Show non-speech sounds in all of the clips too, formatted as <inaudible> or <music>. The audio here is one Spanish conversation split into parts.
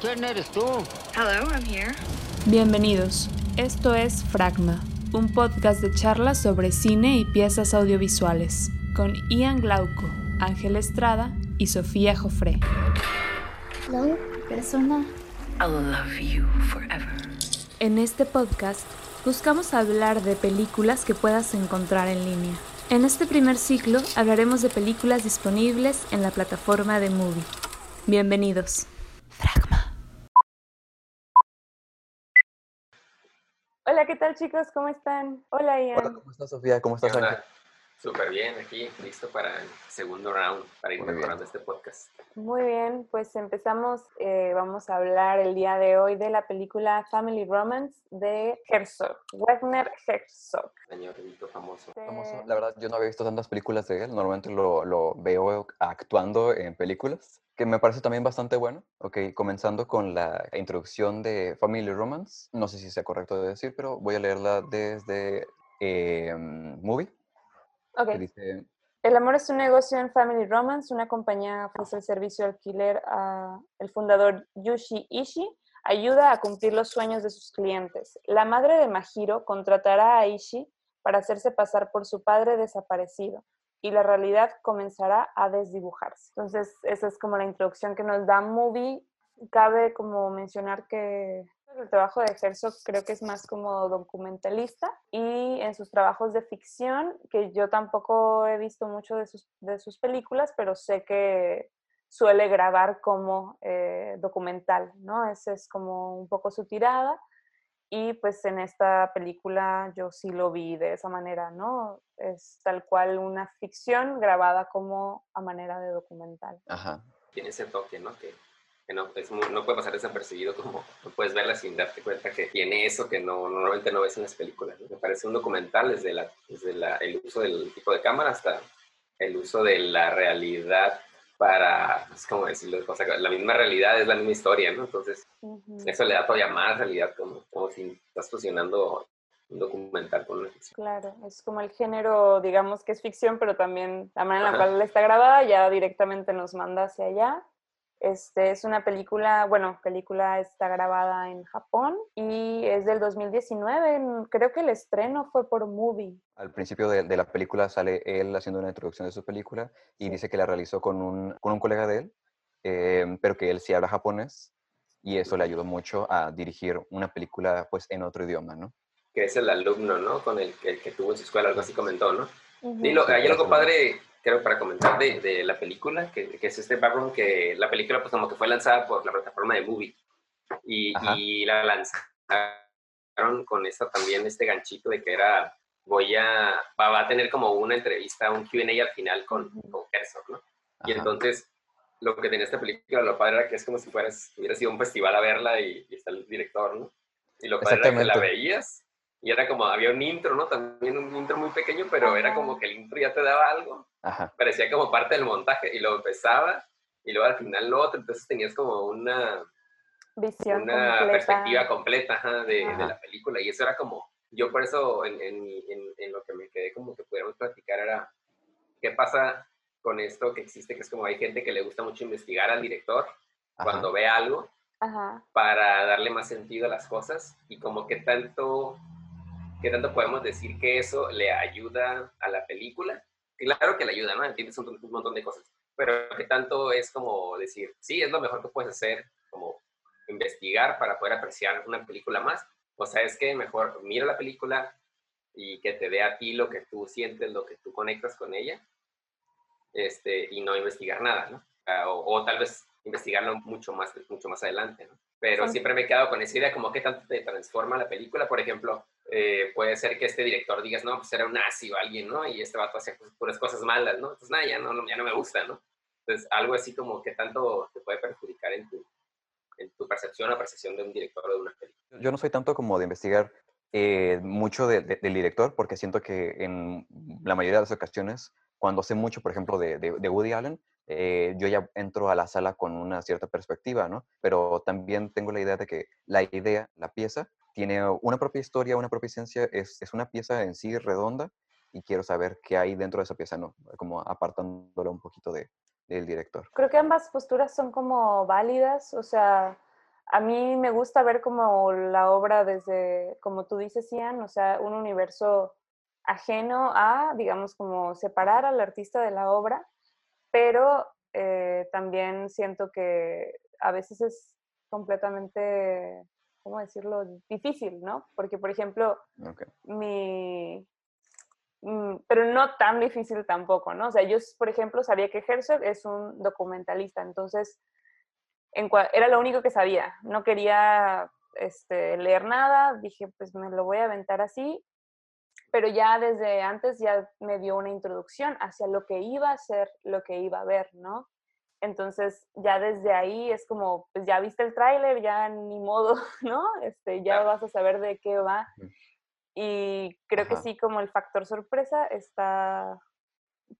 ¿Quién eres tú? Hello, I'm here. Bienvenidos. Esto es Fragma, un podcast de charlas sobre cine y piezas audiovisuales, con Ian Glauco, Ángel Estrada y Sofía Jofré. Hello, persona. I'll love you forever. En este podcast buscamos hablar de películas que puedas encontrar en línea. En este primer ciclo hablaremos de películas disponibles en la plataforma de Movie. Bienvenidos. ¿Qué tal chicos? ¿Cómo están? Hola Ian. Hola, ¿cómo estás, Sofía? ¿Cómo estás. Ángel? Súper bien, aquí, listo para el segundo round, para ir Muy bien. mejorando este podcast. Muy bien, pues empezamos, eh, vamos a hablar el día de hoy de la película Family Romance de Herzog, Wagner Herzog. Señorito famoso. Famoso. La verdad, yo no había visto tantas películas de él. Normalmente lo, lo veo actuando en películas, que me parece también bastante bueno. Ok, comenzando con la introducción de Family Romance. No sé si sea correcto de decir, pero voy a leerla desde eh, Movie. Ok, Que dice, El amor es un negocio en Family Romance. Una compañía ofrece el servicio de alquiler a el fundador Yushi Ishii. Ayuda a cumplir los sueños de sus clientes. La madre de Mahiro contratará a Ishii para hacerse pasar por su padre desaparecido y la realidad comenzará a desdibujarse. Entonces, esa es como la introducción que nos da Movie. Cabe como mencionar que el trabajo de Herzog creo que es más como documentalista y en sus trabajos de ficción, que yo tampoco he visto mucho de sus, de sus películas, pero sé que suele grabar como eh, documental, ¿no? Esa es como un poco su tirada. Y pues en esta película yo sí lo vi de esa manera, ¿no? Es tal cual una ficción grabada como a manera de documental. ajá, Tiene ese toque, ¿no? Que, que no, es muy- no puede pasar desapercibido como no puedes verla sin darte cuenta que tiene eso que no, normalmente no ves en las películas. ¿no? Me parece un documental desde, la, desde la- el uso del tipo de cámara hasta el uso de la realidad para, es como decirlo, o sea, la misma realidad es la misma historia, ¿no? Entonces, eso le da todavía más realidad, como, como si estás fusionando un documental con una ficción. Claro, es como el género, digamos que es ficción, pero también la manera en la Ajá. cual está grabada ya directamente nos manda hacia allá. Este es una película, bueno, película está grabada en Japón y es del 2019. en- Creo que el estreno fue por Movie. Al principio de, de la película sale él haciendo una introducción de su película y Sí. dice que la realizó con un, con un colega de él, eh, pero que él sí habla japonés y eso le ayudó mucho a dirigir una película pues en otro idioma, ¿no? que es el alumno, ¿no? Con el que, que tuvo en su escuela, algo así comentó, ¿no? Ujú. Y lo, Sí, hay algo padre, creo, para comentar de, de la película, que, que es este background, que la película pues como que fue lanzada por la plataforma de Movie y, y la lanzaron con esto también, este ganchito de que era, voy a, va, va a tener como una entrevista, un Q&A al final con, con Herzog, ¿no? Y Ajá. entonces, lo que tenía esta película, lo padre era que es como si fueras, hubiera sido un festival a verla y, y está el director, ¿no? Y lo padre era que la veías y era como, había un intro, ¿no? También un intro muy pequeño, pero era como que el intro ya te daba algo. Ajá. Parecía como parte del montaje y luego empezaba y luego al final lo otro, entonces tenías como una, Visión una completa. perspectiva completa ajá, de, la película y eso era como, yo por eso en, en, mi- en- en lo que me quedé como que pudiéramos platicar era, ¿qué pasa con esto que existe? Que es como hay gente que le gusta mucho investigar al director Ajá. cuando ve algo para darle más sentido a las cosas y como que tanto, qué tanto podemos decir que eso le ayuda a la película. Claro que le ayuda, ¿no? Entiendes un, un montón de cosas, pero que tanto es como decir, sí, es lo mejor que puedes hacer, como investigar para poder apreciar una película más. O sea, es que mejor mira la película y que te dé a ti lo que tú sientes, lo que tú conectas con ella, este, y no investigar nada, ¿no? Ah, O, o tal vez investigarlo mucho más, mucho más adelante, ¿no? Pero siempre me he quedado con esa idea, como qué tanto te transforma la película. Por ejemplo, eh, puede ser que este director digas, no, pues era un nazi o alguien, ¿no? Y este vato hacía pues, puras cosas malas, ¿no? Entonces, nada, ya no, ya no me gusta, ¿no? Entonces, algo así como que tanto te puede perjudicar en tu, en tu percepción o percepción de un director o de una película. Yo no soy tanto como de investigar eh, mucho de- de- del director, porque siento que en la mayoría de las ocasiones, cuando sé mucho, por ejemplo, de- de Woody Allen, eh, yo ya entro a la sala con una cierta perspectiva, ¿no? Pero también tengo la idea de que la idea, la pieza, tiene una propia historia, una propia esencia, es, es una pieza en sí redonda y quiero saber qué hay dentro de esa pieza, ¿no? Como apartándolo un poquito de, del director. Creo que ambas posturas son como válidas, o sea, a mí me gusta ver como la obra desde, como tú dices, Ian, o sea, un universo ajeno a, digamos, como separar al artista de la obra, pero eh, también siento que a veces es completamente, ¿cómo decirlo?, difícil, ¿no? Porque, por ejemplo, mi... mm, Pero no tan difícil tampoco, ¿no? O sea, yo, por ejemplo, sabía que Herzog es un documentalista, entonces en era lo único que sabía. No quería este, leer nada, dije, pues me lo voy a aventar así, pero ya desde antes ya me dio una introducción hacia lo que iba a ser, lo que iba a ver, ¿no? Entonces ya desde ahí es como, pues ya viste el tráiler, ya ni modo, <laughs> ¿no? Este, ya Claro. vas a saber de qué va. Y creo que sí, como el factor sorpresa está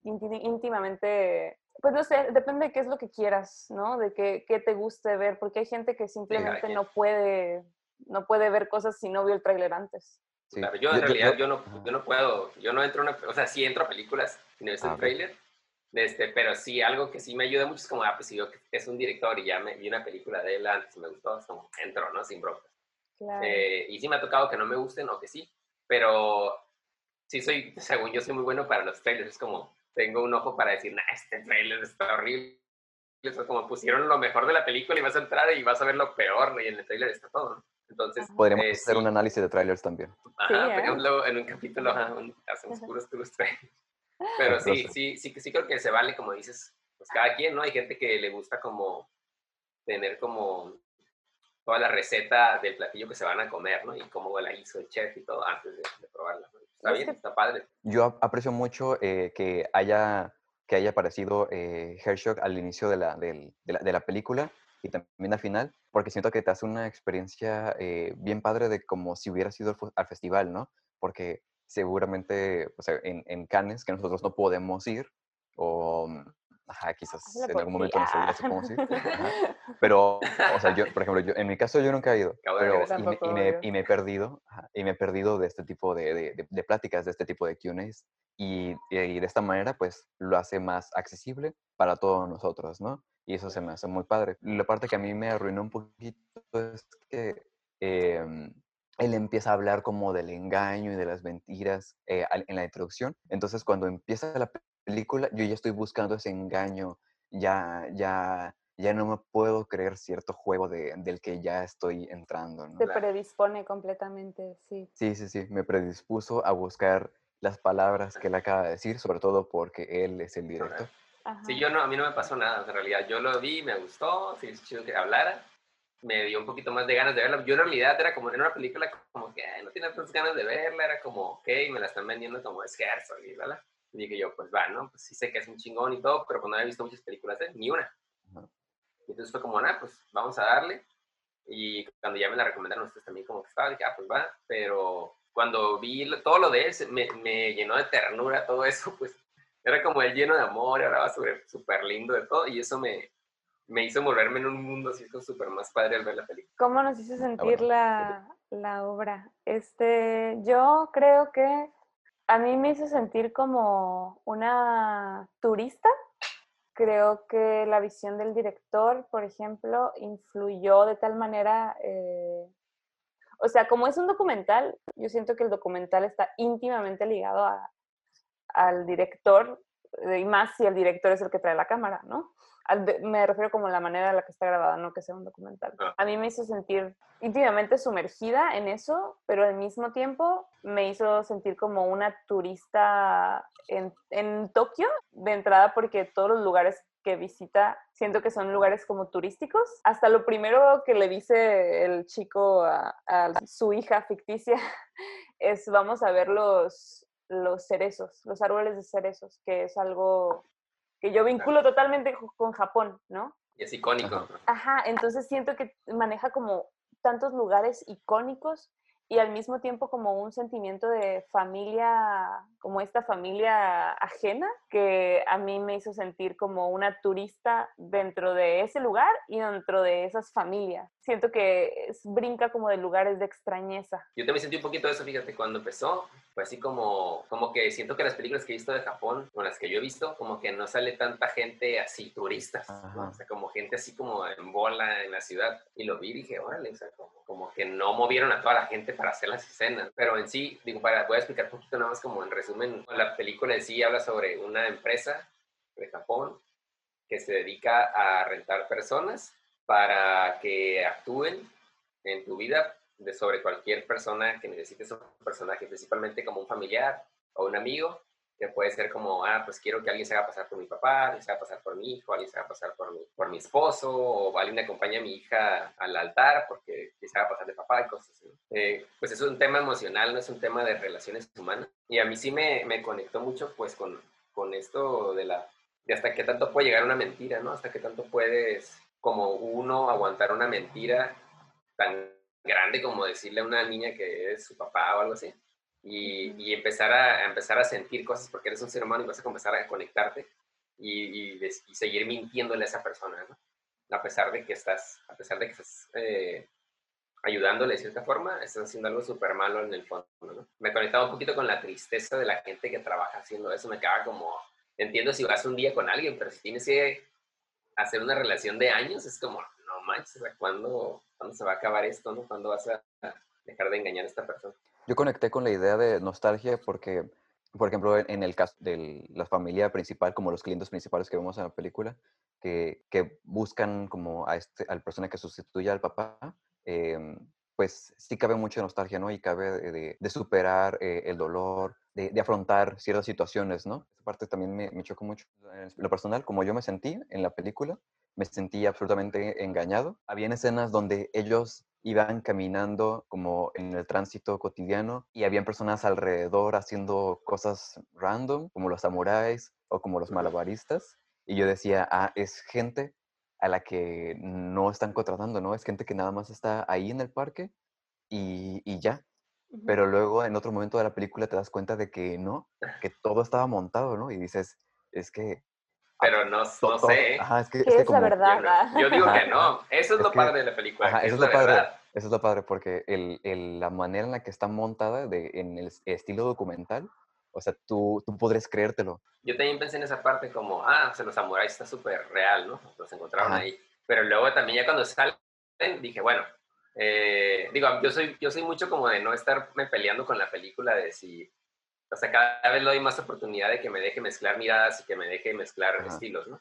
ínti- íntimamente, pues no sé, depende de qué es lo que quieras, ¿no? De qué, qué te guste ver, porque hay gente que simplemente no puede, no puede ver cosas si no vio el tráiler antes. Sí. Claro, yo en Yo- realidad yo- yo, no, yo no puedo, yo no entro a una, o sea, sí entro a películas, si no visto Ah, el ok. Este, pero sí, algo que sí me ayuda mucho es como, ah, pues si yo es un director y ya me vi una película de él antes y me gustó, es como, entro, ¿no? Sin bronca. Claro. Eh, y sí me ha tocado que no me gusten o que sí, pero sí soy, <laughs> según yo soy muy bueno para los trailers, es como, tengo un ojo para decir, nah, este trailer está horrible. Y eso como pusieron lo mejor de la película y vas a entrar y vas a ver lo peor y en el trailer está todo, ¿no? Entonces, Podríamos eh, hacer sí. un análisis de trailers también. Ajá, Sí, ¿eh? en un capítulo ajá, un- hacemos puros puros trailers. Pero sí, sí, sí, sí creo que se vale, como dices, pues cada quien, ¿no? Hay gente que le gusta como tener como toda la receta del platillo que se van a comer, ¿no? Y cómo la hizo el chef y todo antes de, de probarla. ¿no? Está Es bien, está padre. Yo ap- aprecio mucho eh, que, haya, que haya aparecido eh, Herzog al inicio de la, del- de, la, de la película y también al final, porque siento que te hace una experiencia eh, bien padre de como si hubiera sido al festival, ¿no? Porque seguramente, o sea, en, en Cannes, que nosotros no podemos ir, o, mm, ajá, quizás Hazle en algún momento ah. sí podemos ir, ajá, <laughs> pero, o sea, yo, por ejemplo, yo, en mi caso yo nunca he ido, pero, y, Tampoco, y me- y me he perdido, ajá, y me he perdido de este tipo de, de, de- de pláticas, de este tipo de Q&As, y, y de esta manera, pues, lo hace más accesible para todos nosotros, ¿no? Y eso se me hace muy padre. La parte que a mí me arruinó un poquito es que em, él empieza a hablar como del engaño y de las mentiras eh, en la introducción. Entonces, cuando empieza la película, yo ya estoy buscando ese engaño, ya, ya, ya no me puedo creer cierto juego de- del que ya estoy entrando, ¿no? Te predispone completamente, sí. Sí, sí, sí, me predispuso a buscar las palabras que él acaba de decir, sobre todo porque él es el director. Ajá. Sí, yo no, a mí no me pasó nada, en realidad. Yo lo vi, me gustó, sí, es chido que hablara. Me dio un poquito más de ganas de verla. Yo en realidad era como en una película como que ay, no tenía tantas ganas de verla, era como, ok, me la están vendiendo como es Herzog y ¿verdad? Y dije yo, pues va, ¿no? Pues sí sé que es un chingón y todo, pero pues no había visto muchas películas él, ni una. Y entonces fue como, nada, pues vamos a darle. Y cuando ya me la recomendaron ustedes también como que estaba, dije, ah, pues va. Pero cuando vi todo lo de él, me, me llenó de ternura todo eso, <laughs> pues era como el lleno de amor, hablaba sobre súper lindo de todo, y eso me, me hizo volverme en un mundo así como súper más padre al ver la película. ¿Cómo nos hizo sentir Ah, bueno. la, la obra? Este, yo creo que a mí me hizo sentir como una turista. Creo que la visión del director, por ejemplo, influyó de tal manera, eh, o sea, como es un documental, yo siento que el documental está íntimamente ligado a- al director, y más si el director es el que trae la cámara, ¿no? Me refiero como la manera en la que está grabada, no que sea un documental. A mí me hizo sentir íntimamente sumergida en eso, pero al mismo tiempo me hizo sentir como una turista en, en Tokio, de entrada porque todos los lugares que visita siento que son lugares como turísticos. Hasta lo primero que le dice el chico a, a su hija ficticia <laughs> es vamos a ver los, los cerezos, los árboles de cerezos, que es algo que yo vinculo totalmente con Japón, ¿no? Y es icónico. Ajá, entonces siento que maneja como tantos lugares icónicos y al mismo tiempo como un sentimiento de familia, como esta familia ajena que a mí me hizo sentir como una turista dentro de ese lugar y dentro de esas familias. Siento que es, brinca como de lugares de extrañeza. Yo también sentí un poquito de eso, fíjate, cuando empezó, fue así como, como que siento que las películas que he visto de Japón, con las que yo he visto, como que no sale tanta gente así, turistas, ¿no? o sea, como gente así como en bola en la ciudad. Y lo vi y dije, órale, o sea, como, como que no movieron a toda la gente para hacer las escenas. Pero en sí, digo, para, voy a explicar un poquito nada más como en resumen la película en sí habla sobre una empresa de Japón que se dedica a rentar personas para que actúen en tu vida de sobre cualquier persona que necesites un personaje, principalmente como un familiar o un amigo, que puede ser como, ah, pues quiero que alguien se haga pasar por mi papá, alguien se haga pasar por mi hijo, alguien se haga pasar por mi, por mi esposo, o alguien acompañe a mi hija al altar porque se haga pasar de papá y cosas así. Eh, pues es un tema emocional, no es un tema de relaciones humanas. Y a mí sí me, me conectó mucho pues con, con esto de la de hasta qué tanto puede llegar una mentira, ¿no? Hasta qué tanto puedes, como uno, aguantar una mentira tan grande como decirle a una niña que es su papá o algo así y, empezar, a, empezar a sentir cosas porque eres un ser humano y vas a empezar a conectarte y, y, seguir mintiéndole a esa persona, ¿no? A pesar de que estás, a pesar de que estás eh, ayudándole de cierta forma, estás haciendo algo súper malo en el fondo, ¿no? Me conectaba un poquito con la tristeza de la gente que trabaja haciendo eso, me quedaba como, entiendo si vas un día con alguien, pero si tienes que hacer una relación de años, es como, no manches, ¿cuándo, ¿cuándo se va a acabar esto, no? ¿Cuándo vas a dejar de engañar a esta persona? Yo conecté con la idea de nostalgia porque, por ejemplo, en el caso de la familia principal, como los clientes principales que vemos en la película, que, que buscan como a este, al persona que sustituye al papá, em, pues sí cabe mucha nostalgia, ¿no? Y cabe de, de superar eh, el dolor, de, de, afrontar ciertas situaciones, ¿no? Esta parte también me, me chocó mucho. En lo personal, como yo me sentí en la película, me sentí absolutamente engañado. Había escenas donde ellos iban caminando como en el tránsito cotidiano y habían personas alrededor haciendo cosas random, como los samuráis o como los malabaristas. Y yo decía, ah, es gente a la que no están contratando, ¿no? Es gente que nada más está ahí en el parque y, y ya. Pero luego en otro momento de la película te das cuenta de que no, que todo estaba montado, ¿no? Y dices, es que pero no, no sé. Ajá, es que, es, es la verdad. Yo, digo que no. <laughs> Eso es, lo padre de la película. Ajá, eso es lo padre. Eso es lo padre, porque el, el, la manera en la que está montada de, en el estilo documental, o sea, tú, tú podrías creértelo. Yo también pensé en esa parte como, ah, o sea, los samuráis está súper real, ¿no? Los encontraron ahí. Pero luego también ya cuando salen, dije, bueno, eh, digo, yo soy, yo soy mucho como de no estarme peleando con la película de si o sea, cada vez le doy más oportunidad de que me deje mezclar miradas y que me deje mezclar estilos, ¿no?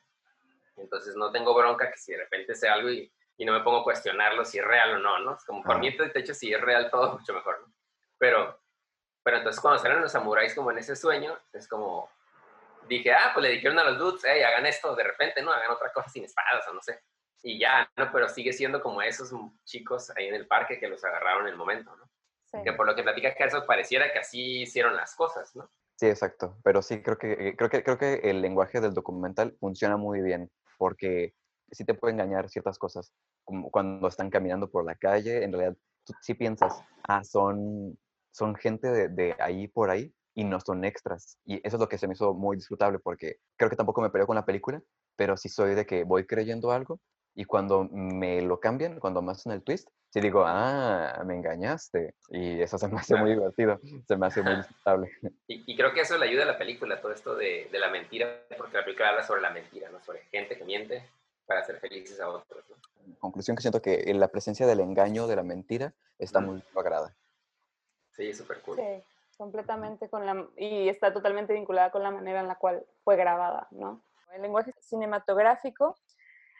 Entonces no tengo bronca que si de repente sea algo y, y, no me pongo a cuestionarlo si es real o no, ¿no? Es como por mí, de hecho, si es real todo, mucho mejor, ¿no? Pero, pero entonces cuando salen los samuráis como en ese sueño, es como, dije, ah, pues le dijeron a los dudes, hey, hagan esto de repente, ¿no? Hagan otra cosa sin espadas o no sé. Y ya, ¿no? Pero sigue siendo como esos chicos ahí en el parque que los agarraron en el momento, ¿no? Que por lo que platica Herzog pareciera que así hicieron las cosas, ¿no? Sí, exacto. Pero sí, creo que, eh, creo que, creo que el lenguaje del documental funciona muy bien porque sí te puede engañar ciertas cosas. Como cuando están caminando por la calle, en realidad tú sí piensas, ah, son, son gente de, de ahí por ahí y no son extras. Y eso es lo que se me hizo muy disfrutable porque creo que tampoco me peleó con la película, pero sí soy de que voy creyendo algo y cuando me lo cambian, cuando me hacen el twist, sí digo, ah, me engañaste. Y eso se me hace muy divertido, se me hace muy disfrutable. Y, y, creo que eso le ayuda a la película, todo esto de, de, la mentira, porque la película habla sobre la mentira, ¿no? Sobre gente que miente para hacer felices a otros, ¿no? Conclusión que siento que la presencia del engaño, de la mentira, está muy lograda. Sí, súper cool. Sí, completamente con la... Y está totalmente vinculada con la manera en la cual fue grabada, ¿no? El lenguaje cinematográfico,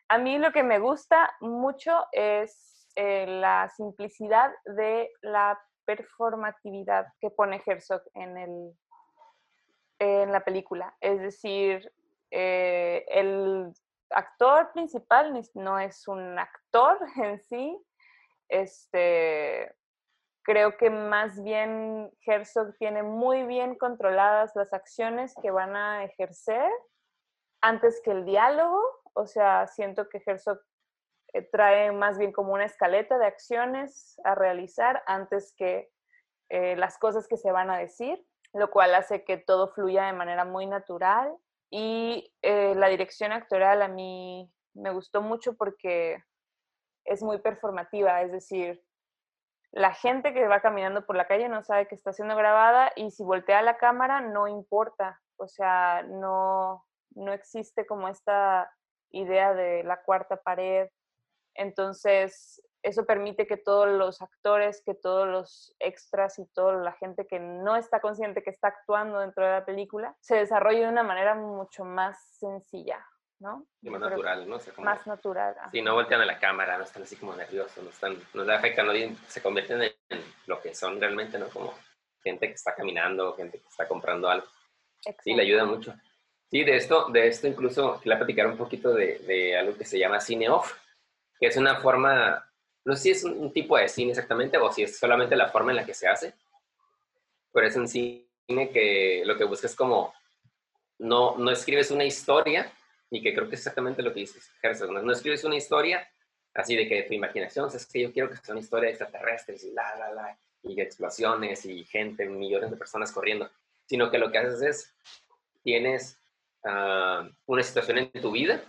a mí lo que me gusta mucho es eh, la simplicidad de la performatividad que pone Herzog en, el, en la película. Es decir, eh, el actor principal no es un actor <laughs> en sí. Este, creo que más bien Herzog tiene muy bien controladas las acciones que van a ejercer antes que el diálogo. O sea, siento que Herzog eh, trae más bien como una escaleta de acciones a realizar antes que eh, las cosas que se van a decir. lo cual hace que todo fluya de manera muy natural. Y eh, la dirección actoral a mí me gustó mucho porque es muy performativa, es decir, la gente que va caminando por la calle no sabe que está siendo grabada y si voltea la cámara no importa, o sea, no, no existe como esta idea de la cuarta pared. Entonces, eso permite que todos los actores, que todos los extras y toda la gente que no está consciente que está actuando dentro de la película se desarrolle de una manera mucho más sencilla. ¿no? Y más natural, ¿no? más natural. Sí, no voltean a la cámara, no están así como nerviosos, no están, no da afecta, no se convierten en, lo que son realmente, ¿no? Como gente que está caminando, gente que está comprando algo. Sí, le ayuda mucho. Sí, de esto, de esto incluso quería platicar un poquito de, de, algo que se llama cine off, que es una forma, no sé si es un, tipo de cine exactamente o si es solamente la forma en la que se hace, pero es un cine que lo que busca es como, no, no escribes una historia, y que creo que es exactamente lo que dices, Herzog. No, escribes una historia así de que tu imaginación, es que yo quiero que sea una historia de extraterrestres y la, la, la, y explosiones y gente, millones de personas corriendo, sino que lo que haces es, tienes ah, una situación en tu vida,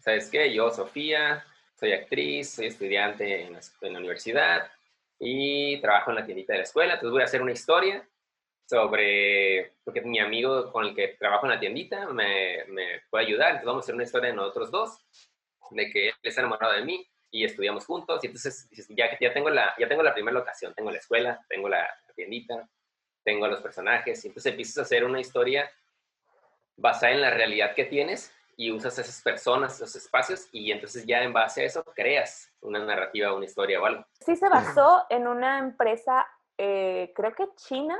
¿sabes qué? Yo, Sofía, soy actriz, soy estudiante en la, la universidad y trabajo en la tiendita de la escuela, entonces voy a hacer una historia sobre, porque mi amigo con el que trabajo en la tiendita me, me puede ayudar, entonces vamos a hacer una historia de nosotros dos, de que él está enamorado de mí y estudiamos juntos, y entonces ya, ya, tengo, la, ya tengo la primera locación, tengo la escuela, tengo la, tiendita, tengo los personajes, y entonces empiezas a hacer una historia basada en la realidad que tienes y usas esas personas, esos espacios, y entonces ya en base a eso creas una narrativa, una historia o algo. Sí se basó en una empresa, eh, creo que china,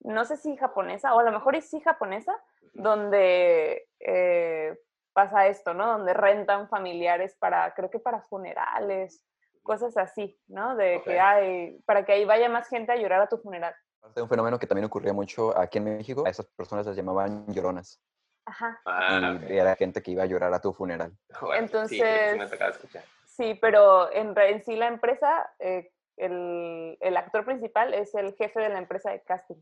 no sé si japonesa, o a lo mejor es sí japonesa, donde eh, pasa esto, ¿no? Donde rentan familiares para, creo que para funerales, cosas así, ¿no? De que hay, para que ahí vaya más gente a llorar a tu funeral. Un fenómeno que también ocurría mucho aquí en México, a esas personas las llamaban lloronas. Ajá. Ah, y era gente que iba a llorar a tu funeral. Entonces, sí, sí, pero en, en sí la empresa eh, el, el, actor principal es el jefe de la empresa de casting.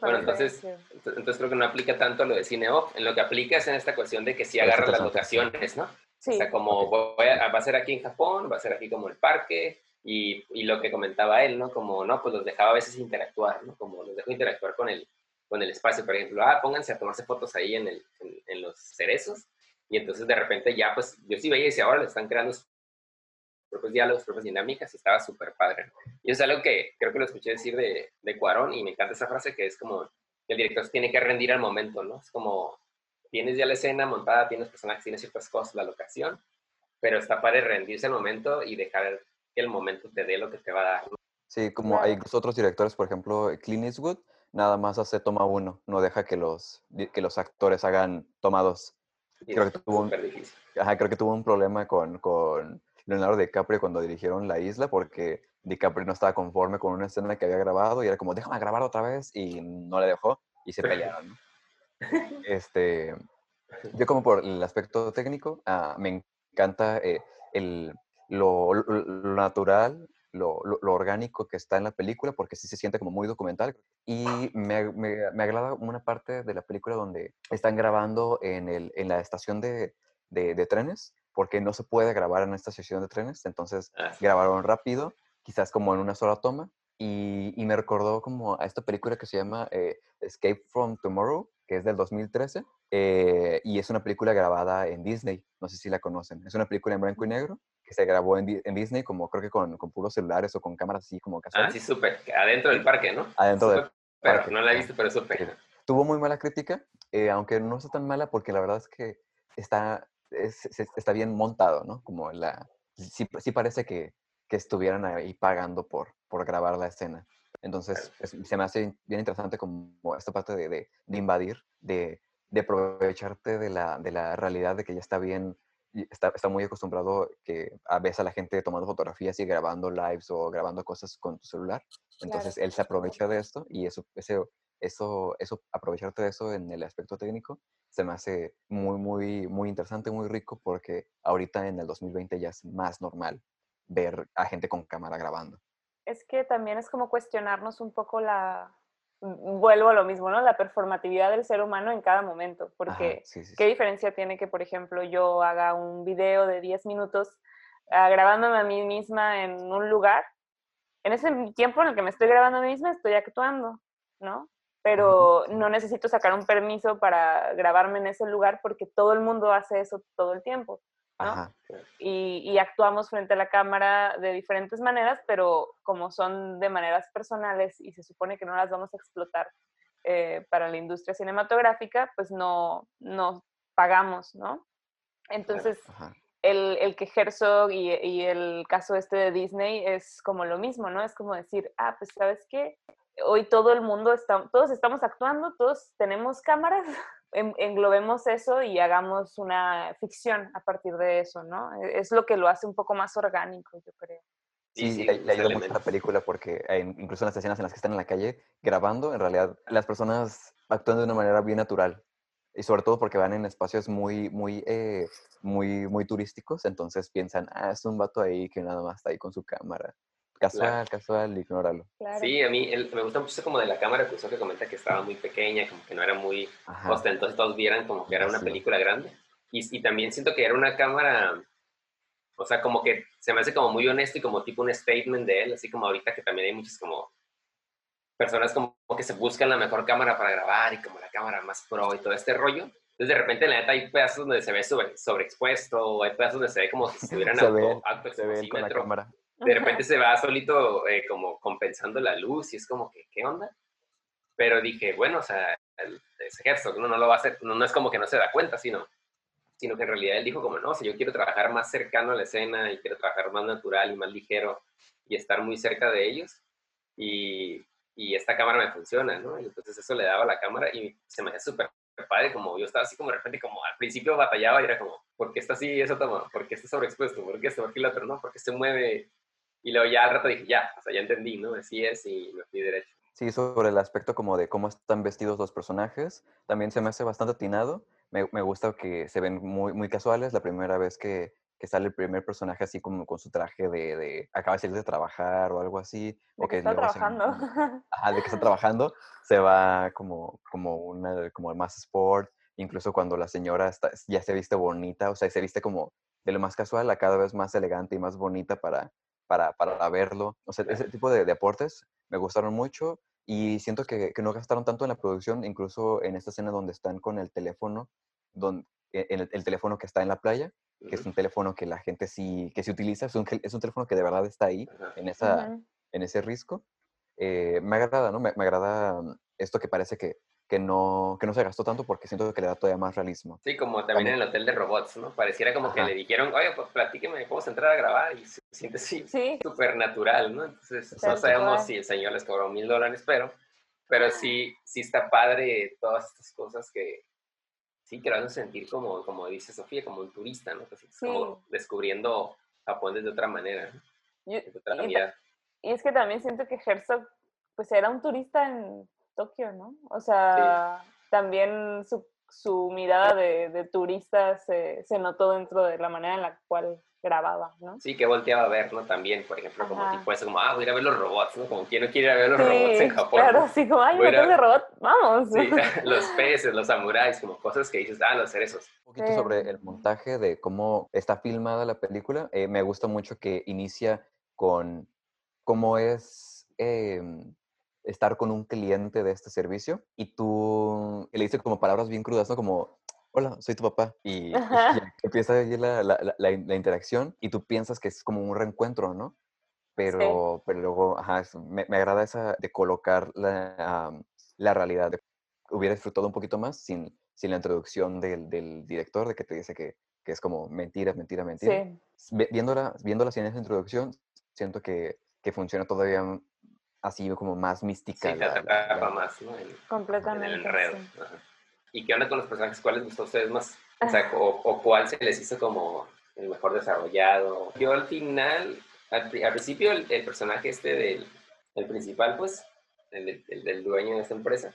bueno, entonces, entonces creo que no aplica tanto lo de cine off. En lo que aplica es en esta cuestión de que sí agarra las locaciones, ¿no? Sí. O sea, como voy a, va a ser aquí en Japón, va a ser aquí como el parque, y, y, lo que comentaba él, ¿no? Como, no, pues los dejaba a veces interactuar, ¿no? Como los dejo interactuar con el, con el espacio, por ejemplo, ah, pónganse a tomarse fotos ahí en, el, en, en los cerezos, y entonces de repente ya, pues, yo sí veía y decía, ahora le están creando propios diálogos, propias dinámicas, y estaba súper padre. Y es algo que creo que lo escuché decir de, de Cuarón, y me encanta esa frase que es como que el director tiene que rendir al momento, ¿no? Es como, tienes ya la escena montada, tienes personajes, tienes ciertas cosas, la locación, pero está para rendirse al momento y dejar que el momento te dé lo que te va a dar. Sí, como hay otros directores, por ejemplo, Clint Eastwood, nada más hace toma uno, no deja que los, que los actores hagan toma dos. Creo que, tuvo un, creo que tuvo un problema con, con Leonardo DiCaprio cuando dirigieron La Isla porque DiCaprio no estaba conforme con una escena que había grabado y era como, déjame grabar otra vez y no le dejó y se <laughs> pelearon. este, yo como por el aspecto técnico, ah, me encanta eh, el, lo, natural, lo, lo, orgánico que está en la película porque sí se siente como muy documental y me, me, me agrada una parte de la película donde están grabando en, el, en la estación de, de, de trenes porque no se puede grabar en esta sesión de trenes, entonces ah, grabaron rápido, quizás como en una sola toma, y, y, me recordó como a esta película que se llama eh, Escape from Tomorrow, que es del 2013, eh, y es una película grabada en Disney, no sé si la conocen, es una película en blanco y negro que se grabó en, en Disney como creo que con, con, puros celulares o con cámaras así como casuales. Ah, sí, súper, adentro del parque, ¿no? Adentro del parque. No la he visto, pero súper. Tuvo muy mala crítica, eh, aunque no está tan mala porque la verdad es que está está bien montado, ¿no? Como la, sí, sí parece que, que, estuvieran ahí pagando por, por grabar la escena. Entonces, se me hace bien interesante como esta parte de, de, invadir, de, de, aprovecharte de la, de la realidad de que ya está bien, está, está muy acostumbrado que a veces a la gente tomando fotografías y grabando lives o grabando cosas con tu celular. Entonces, él se aprovecha de esto y eso, ese, eso, eso, aprovecharte de eso en el aspecto técnico se me hace muy, muy, muy interesante, muy rico, porque ahorita en el 2020 ya es más normal ver a gente con cámara grabando. Es que también es como cuestionarnos un poco la, vuelvo a lo mismo, ¿no? La performatividad del ser humano en cada momento, Ajá, porque sí, sí, ¿qué sí. diferencia tiene que, por ejemplo, yo haga un video de 10 minutos ah, grabándome a mí misma en un lugar? En ese tiempo en el que me estoy grabando a mí misma, estoy actuando, ¿no? Pero no necesito sacar un permiso para grabarme en ese lugar porque todo el mundo hace eso todo el tiempo. ¿No? Y, y actuamos frente a la cámara de diferentes maneras, pero como son de maneras personales y se supone que no las vamos a explotar eh, para la industria cinematográfica, pues no, no pagamos, ¿no? Entonces, ajá. el, el que Herzog y, y el caso este de Disney es como lo mismo, ¿no? Es como decir, ah, pues sabes qué, hoy todo el mundo está, todos estamos actuando, todos tenemos cámaras, <laughs> englobemos eso y hagamos una ficción a partir de eso, ¿no? E- Es lo que lo hace un poco más orgánico, yo creo. Sí, sí, le, le ayuda mucho a la película porque incluso en las escenas en las que están en la calle grabando, en realidad las personas actúan de una manera bien natural. Y sobre todo porque van en espacios muy, muy, eh, muy, muy turísticos, entonces piensan, ah, es un vato ahí que nada más está ahí con su cámara. Casual, casual, ignóralo. Claro. Sí, a mí el- me gusta mucho eso como de la cámara que usó que comenta que estaba muy pequeña, como que no era muy Ajá. ostentosa, todos vieran como que era una Sí. película grande. Y, y también siento que era una cámara, o sea, como que se me hace como muy honesto y como tipo un statement de él, así como ahorita que también hay muchas como personas como que se buscan la mejor cámara para grabar y como la cámara más pro y todo este rollo. Entonces de repente la neta hay pedazos donde se ve sobre, sobreexpuesto, o hay pedazos donde se ve como si estuvieran Se <laughs> auto, ve, auto se ve con la cámara. De repente se va solito eh, como compensando la luz y es como que, ¿qué onda? Pero dije, bueno, o sea, el, ese Herzog ¿no? no lo va a hacer, no, no es como que no se da cuenta, sino, sino que en realidad él dijo como, no, o sea, yo quiero trabajar más cercano a la escena y quiero trabajar más natural y más ligero y estar muy cerca de ellos y, y esta cámara me funciona, ¿no? Y entonces eso le daba a la cámara y se me hacía súper padre, como yo estaba así como de repente, como al principio batallaba y era como, ¿por qué está así esa toma? ¿Por qué está sobreexpuesto? ¿Por qué esto? ¿Por qué el otro? No, porque se mueve. Y luego ya al rato dije, ya, o sea, ya entendí, ¿no? Así es y me fui derecho. Sí, sobre el aspecto como de cómo están vestidos los personajes, también se me hace bastante atinado. Me, me gusta que se ven muy, muy casuales. La primera vez que, que sale el primer personaje así como con su traje de, de acaba de salir de trabajar o algo así. De o que está se van trabajando. como- ajá, de que está <laughs> trabajando, se va como, como, una, como más sport. Incluso cuando la señora está, ya se viste bonita, o sea, se viste como de lo más casual a cada vez más elegante y más bonita para, para, para verlo. O sea, ese tipo de, de aportes me gustaron mucho y siento que, que no gastaron tanto en la producción, incluso en esta escena donde están con el teléfono, don- e- el, el teléfono que está en la playa, que es un teléfono que la gente sí, que se utiliza, es un, es un teléfono que de verdad está ahí, en, esa, Ujú. en ese risco. Eh, me agrada, ¿no? Me, me agrada esto que parece que, que, no, que no se gastó tanto porque siento que le da todavía más realismo. Sí, como también en el hotel de robots, ¿no? Pareciera como que Ajá. le dijeron, oye, pues platíqueme, ¿podemos entrar a grabar? Y se siente así, Sí, súper natural, ¿no? Entonces, no sabemos si el señor les cobró mil dólares, pero, pero sí, sí está padre todas estas cosas que sí que lo hacen sentir como, como dice Sofía, como un turista, ¿no? Que sí, es como Sí. descubriendo Japón desde otra manera, ¿no? yo- desde otra y. Y es que también siento que Herzog, pues era un turista en Tokio, ¿no? O sea, también su, su mirada de, de turista se, se notó dentro de la manera en la cual grababa, ¿no? Sí, que volteaba a ver, ¿no? También, por ejemplo, como Ajá. tipo eso, como, ah, voy a ir a ver los robots, ¿no? Como quien no quiere ir a ver los robots en Japón. claro, ¿no? así como, ay, un hotel de ver- robot, vamos. Sí, <laughs> los peces, los samuráis, como cosas que dices, ah, los cerezos. Un poquito sobre el montaje de cómo está filmada la película. eh, me gusta mucho que inicia con cómo es em, estar con un cliente de este servicio y tú y le dices como palabras bien crudas, ¿no? Como, hola, soy tu papá. Y, y empieza ahí la, la- la- la in- la interacción y tú piensas que es como un reencuentro, ¿no? Pero, pero luego, ajá, me, me agrada esa de colocar la, am, la realidad. de- hubiera disfrutado un poquito más sin, sin la introducción del, del director, de que te dice que, que es como mentira, mentira, mentira. Sí, Viéndola, viéndola sin esa introducción, siento que, que funciona todavía así como más mística. Sí, te atrapa la- más, ¿no? En, en el completamente. enredo. sí. ¿Y qué onda con los personajes? ¿Cuál les gustó a ustedes más? O sea, o, o cuál se les hizo como el mejor desarrollado. Yo al final, al, al principio, el, el personaje este del el principal, pues, el, del- el del dueño de esta empresa,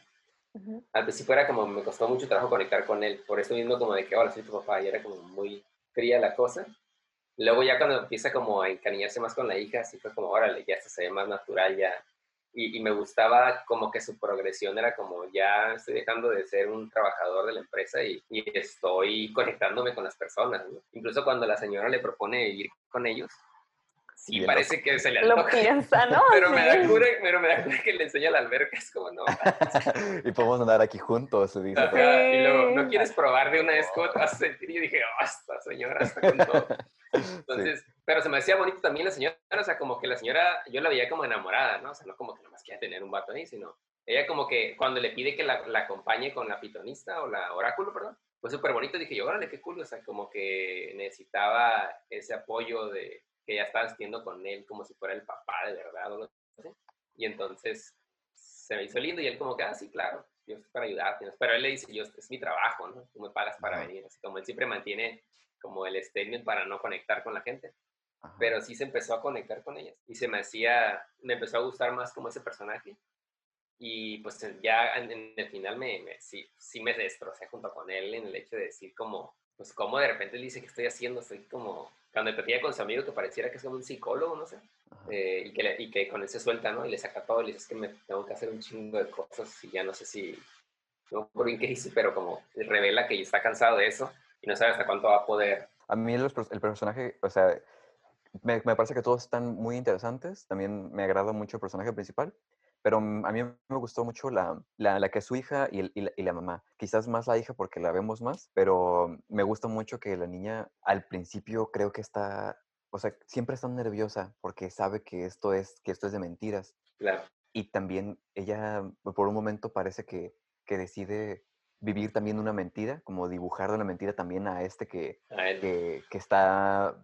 al principio era como, me costó mucho trabajo conectar con él, por eso mismo como de que, hola, soy tu papá, y era como muy fría la cosa. Luego ya cuando empieza como a encariñarse más con la hija, así fue como, órale, ya se ve más natural, ya, y, y me gustaba como que su progresión era como ya estoy dejando de ser un trabajador de la empresa y, y estoy conectándome con las personas. ¿no? Incluso cuando la señora le propone vivir con ellos, sí Bien parece que se le Lo antoja. piensa, ¿no? <laughs> Pero me, da Sí. cura, pero me da cura que le enseña la alberca, es como, no. <laughs> y podemos andar aquí juntos, se dice. Y luego, ¿no Sí. quieres probar de una vez cómo te vas a sentir? Y dije, oh, esta señora está con todo. <laughs> Entonces, pero se me hacía bonito también la señora, o sea, como que la señora, yo la veía como enamorada, ¿no? O sea, no como que nomás quería tener un vato ahí, sino ella como que cuando le pide que la, la acompañe con la pitonista o la oráculo, perdón, fue súper bonito. Dije yo, órale, qué cool, o sea, como que necesitaba ese apoyo de que ella estaba sintiendo con él como si fuera el papá de verdad o así. Y entonces se me hizo lindo y él como que, ah, sí, claro, yo estoy para ayudarte. Pero él le dice, yo, es mi trabajo, ¿no? Tú me pagas para venir. Así como él siempre mantiene como el statement para no conectar con la gente. Ajá. Pero sí se empezó a conectar con ellas. Y se me hacía, me empezó a gustar más como ese personaje. Y pues ya en, en el final me, me- sí, sí me destrocé junto con él en el hecho de decir como, pues como de repente él dice que estoy haciendo, estoy como, cuando platicaba con su amigo que pareciera que es como un psicólogo, no sé, eh, y, que le- y que con él se suelta, ¿no? Y le saca todo y le dice, es que me tengo que hacer un chingo de cosas y ya no sé si, no acuerdo bien qué dice, pero como revela que está cansado de eso y no sabe hasta cuánto va a poder. A mí los el personaje, o sea, me, me parece que todos están muy interesantes. También me agrada mucho el personaje principal. Pero mm, a mí me gustó mucho la, la, la que es su hija y, el- y la, y la mamá. Quizás más la hija porque la vemos más, pero me gusta mucho que la niña al principio creo que está, o sea, siempre está nerviosa porque sabe que esto es, que esto es de mentiras. Claro, Y también ella por un momento parece que, que decide vivir también una mentira, como dibujar de una mentira también a este que, a que, que está,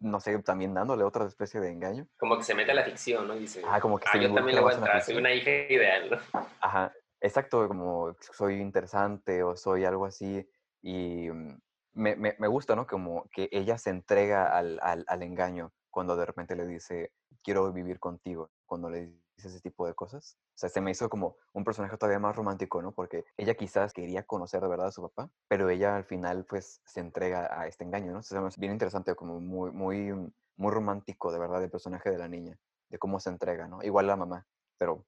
no sé, también dándole otra especie de engaño. Como que se mete a la ficción, ¿no? Y dice, Ah, como que ah, se yo también le voy a entrar, soy una hija ideal, ¿no? Ajá, exacto, como soy interesante o soy algo así. Y mm, me, me, me gusta, ¿no? Como que ella se entrega al, al, al engaño cuando de repente le dice, quiero vivir contigo, cuando le ese tipo de cosas. O sea, se me hizo como un personaje todavía más romántico, ¿no? Porque ella quizás quería conocer de verdad a su papá, pero ella al final pues se entrega a este engaño, ¿no? O sea, hace bien interesante, como muy, muy, muy romántico de verdad el personaje de la niña, de cómo se entrega, ¿no? Igual la mamá, pero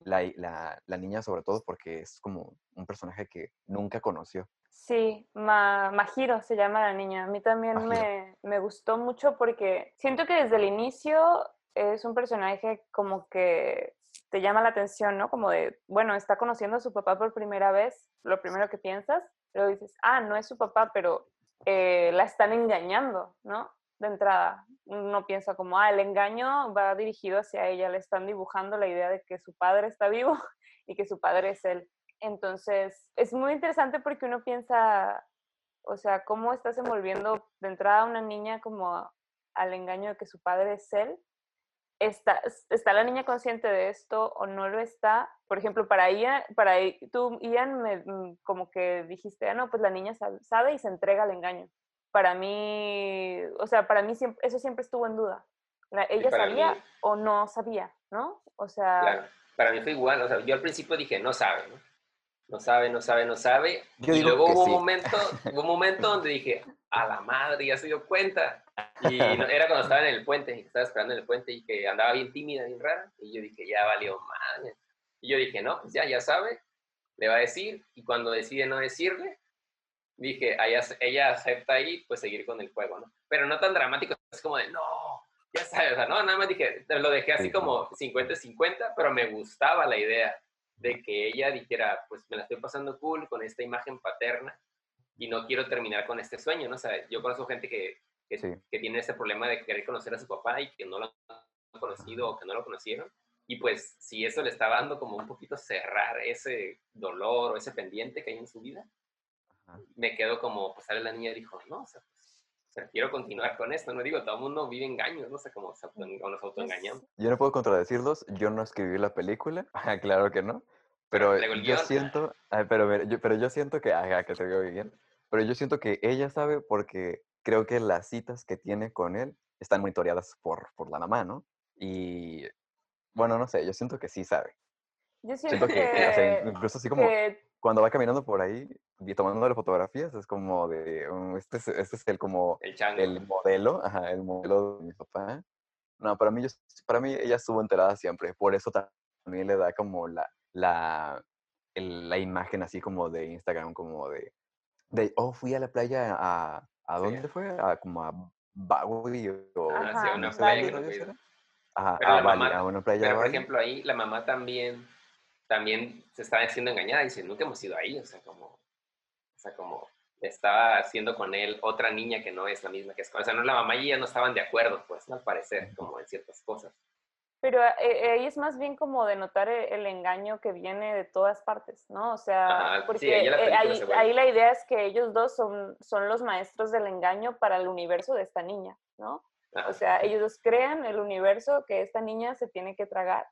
la, la, la niña sobre todo porque es como un personaje que nunca conoció. Sí, Ma Mahiro se llama la niña. A mí también me, me gustó mucho porque siento que desde el inicio es un personaje como que te llama la atención, ¿no? Como de, bueno, está conociendo a su papá por primera vez, lo primero que piensas, luego dices, ah, no es su papá, pero eh, la están engañando, ¿no? De entrada, uno piensa como, ah, el engaño va dirigido hacia ella, le están dibujando la idea de que su padre está vivo <laughs> y que su padre es él. Entonces, es muy interesante porque uno piensa, o sea, cómo estás envolviendo de entrada a una niña como al engaño de que su padre es él. ¿Está, ¿Está la niña consciente de esto o no lo está? Por ejemplo, para Ian, para tú, Ian, me, mm, como que dijiste, ah, no, pues la niña sabe, sabe y se entrega al engaño. Para mí, o sea, para mí siempre, eso siempre estuvo en duda. La- ¿Ella sabía mí- o no sabía, no? O sea, Claro, para mí fue igual, o sea, yo al principio dije, no sabe, ¿no? No sabe, no sabe, no sabe. Yo y luego hubo sí. un momento, hubo un momento donde dije, a la madre, ya se dio cuenta. Y no- era cuando estaba en el puente, y estaba esperando en el puente y que andaba bien tímida, bien rara. Y yo dije, ya valió madre. Y yo dije, no, pues ya, ya sabe, le va a decir. Y cuando decide no decirle, dije, ella, ella acepta ahí, pues seguir con el juego, ¿no? Pero no tan dramático, es como de, no, ya sabes, o sea, no, nada más dije, lo dejé así Sí, como 50-50, pero me gustaba la idea de que ella dijera, pues me la estoy pasando cool con esta imagen paterna y no quiero terminar con este sueño, ¿no? O sea, yo conozco gente que, que, Sí. que tiene ese problema de querer conocer a su papá y que no lo han conocido o que no lo conocieron. Y pues si eso le estaba dando como un poquito cerrar ese dolor o ese pendiente que hay en su vida, Ajá. me quedo como, pues sale la niña y dijo, no, o sea, pues, o sea, quiero continuar con esto, no digo, todo el mundo vive engaños, no sé cómo nos autoengañamos. Yo no puedo contradecirlos, yo no escribí la película, <laughs> claro que no, pero yo siento, ay, pero, mira, yo, pero yo siento que, ajá, que te digo bien, pero yo siento que ella sabe porque creo que las citas que tiene con él están monitoreadas por, por la mamá, ¿no? Y bueno, no sé, yo siento que sí sabe. yo siento Siento que, que, <laughs> o sea, que, incluso así como que cuando va caminando por ahí y tomándole fotografías, es como de, "Mm, este es, este es el como El el modelo, ajá, el modelo de mi papá. No, para mí, yo- para mí ella estuvo enterada siempre. Por eso también le da como la, la, el- la imagen así como de Instagram, como de, de oh, fui a la playa a, ¿a Sí. dónde fue? A, como a Bali o... Ajá, Hacia una Bali. playa. ¿qué ¿no? Ajá, a Bali, mamá- a una playa Pero, por ejemplo, ahí la mamá también, también se estaba siendo engañada. Dice, nunca hemos ido ahí. O sea, como, o sea, como estaba haciendo con él otra niña que no es la misma que es. O sea, no, la mamá y ella no estaban de acuerdo, pues, al parecer, como en ciertas cosas. Pero eh, ahí es más bien como denotar e- el engaño que viene de todas partes, ¿no? O sea, Ajá, sí, porque ahí la eh, ahí, ahí la idea es que ellos dos son, son los maestros del engaño para el universo de esta niña, ¿no? Ajá. O sea, ellos dos crean el universo que esta niña se tiene que tragar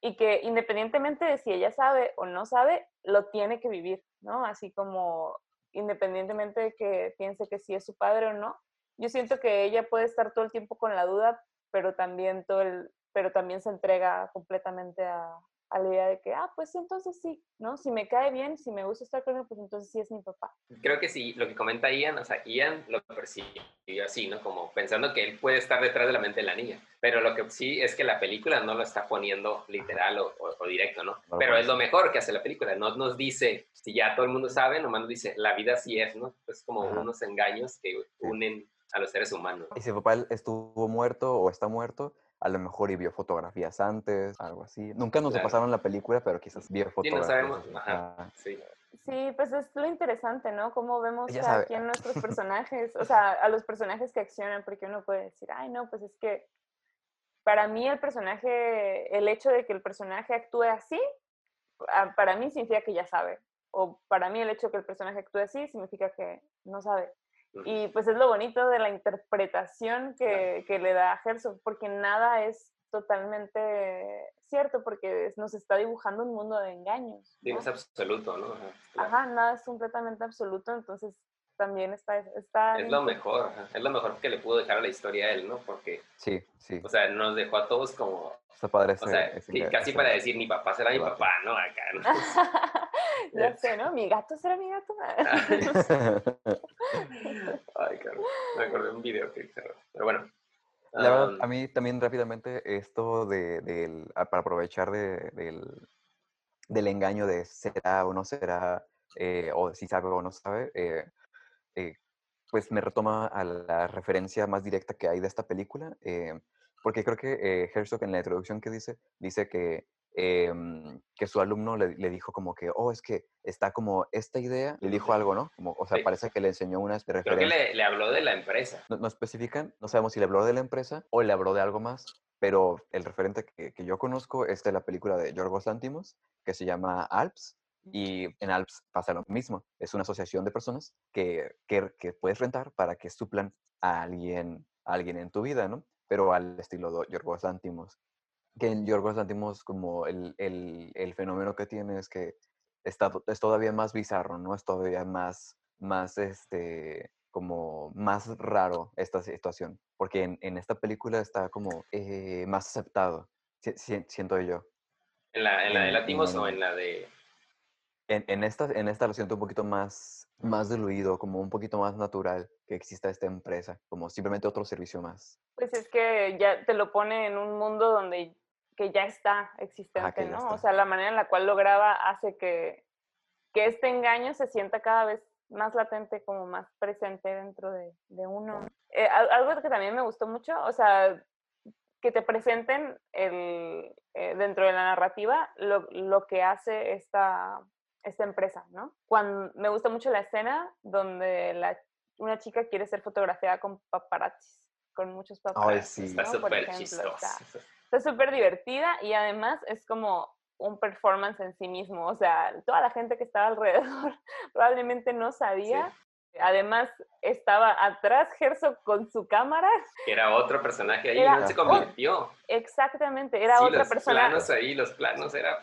y que independientemente de si ella sabe o no sabe, lo tiene que vivir, ¿no? Así como independientemente de que piense que sí es su padre o no. Yo siento que ella puede estar todo el tiempo con la duda, pero también todo el, pero también se entrega completamente a, a la idea de que, ah, pues entonces sí, ¿no? Si me cae bien, si me gusta estar con él, pues entonces sí es mi papá. Creo que sí, lo que comenta Ian, o sea, Ian lo percibió así, ¿no? Como pensando que él puede estar detrás de la mente de la niña. Pero lo que sí es que la película no lo está poniendo literal o, o- o directo, ¿no? lo Pero es lo mejor que hace la película. No nos dice, si ya todo el mundo sabe, nomás nos dice, la vida sí es, ¿no? Es como Ajá. unos engaños que unen a los seres humanos. Y si papá estuvo muerto o está muerto, a lo mejor y vio fotografías antes, algo así. Nunca nos Claro. pasaron la película, pero quizás vio Sí, no fotografías. sabemos. Ajá, sí. Sí, pues es lo interesante, ¿no? Cómo vemos cada sabe. quien nuestros <laughs> personajes, o sea, a los personajes que accionan, porque uno puede decir, ay, no, pues es que para mí el personaje, el hecho de que el personaje actúe así, ah, para mí significa que ya sabe. O para mí el hecho de que el personaje actúe así significa que no sabe. Y pues es lo bonito de la interpretación que, que le da a Herzog, porque nada es totalmente cierto, porque nos está dibujando un mundo de engaños. ¿no? es absoluto, ¿no? Ajá, claro. Ajá, nada es completamente absoluto, entonces también está... está Es lo mejor, es lo mejor que le pudo dejar a la historia a él, ¿no? Porque, Sí, sí. o sea, nos dejó a todos como, Está padre o ese- sea, ese- casi ese- para decir, mi papá será mi debate. papá, ¿no? Acá, ¿no? <laughs> ya sé, ¿no? Mi gato será mi gato. <laughs> Ay, cabrón. Me acordé de un video que hice. Pero bueno. La verdad, a mí también rápidamente esto de, del, a- para aprovechar de- del, del engaño de será o no será, eh, o si sabe o no sabe, eh, eh, pues me retoma a la referencia más directa que hay de esta película, eh, porque creo que eh, Herzog en la introducción que dice, dice que, em, que su alumno le, le dijo como que, oh, es que está como esta idea, le dijo algo, ¿no? Como, o sea, Sí. parece que le enseñó unas creo que le, le habló de la empresa. No, no especifican, no sabemos si le habló de la empresa o le habló de algo más, pero el referente que, que yo conozco es de la película de Yorgos Lantimos, que se llama Alps, y en Alps pasa lo mismo. Es una asociación de personas que, que, que puedes rentar para que suplan a alguien, a alguien en tu vida, ¿no? Pero al estilo de Yorgos Lantimos. Que en Yorgos Lantimos como el, el, el fenómeno que tiene es que está, es todavía más bizarro, ¿no? Es todavía más, más este, como más raro esta situación, porque en, en esta película está como eh, más aceptado, si- si- siento yo. ¿En la, en la de En- Latimos o en- en la de.? En, en esta, en esta lo siento un poquito más, más diluido, como un poquito más natural que exista esta empresa, como simplemente otro servicio más. Pues es que ya te lo pone en un mundo donde que ya está existente, ya ¿no? está. O sea, la manera en la cual lo graba hace que, que este engaño se sienta cada vez más latente, como más presente dentro de, de uno. Eh, al- algo que también me gustó mucho, o sea, que te presenten el, eh, dentro de la narrativa lo, lo que hace esta, esta empresa, ¿no? Cuando, me gusta mucho la escena donde la, una chica quiere ser fotografiada con paparazzis, con muchos Ay, paparazzis. sí. ¿no? Por súper. Está está súper divertida y además es como un performance en sí mismo. O sea, toda la gente que estaba alrededor <laughs> probablemente no sabía. Además, estaba atrás Herzog con su cámara. Era otro personaje ahí, Era no se convirtió. Exactamente, era Sí, otra los persona. planos ahí, los planos era.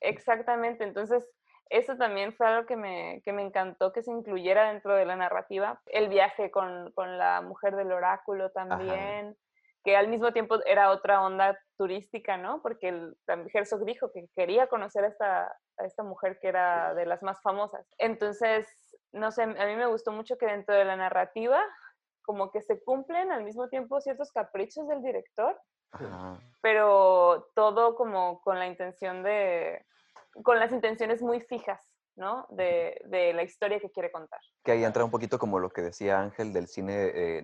Exactamente, entonces eso también fue algo que me, que me encantó que se incluyera dentro de la narrativa. El viaje con, con la mujer del oráculo también, que al mismo tiempo era otra onda turística, ¿no? Porque el, Herzog dijo que quería conocer a esta, a esta mujer que era de las más famosas. Entonces, no sé, a mí me gustó mucho que dentro de la narrativa como que se cumplen al mismo tiempo ciertos caprichos del director, Ajá. pero todo como con la intención de, con las intenciones muy fijas, ¿no? De, de la historia que quiere contar. Que ahí entra un poquito como lo que decía Ángel del cine eh,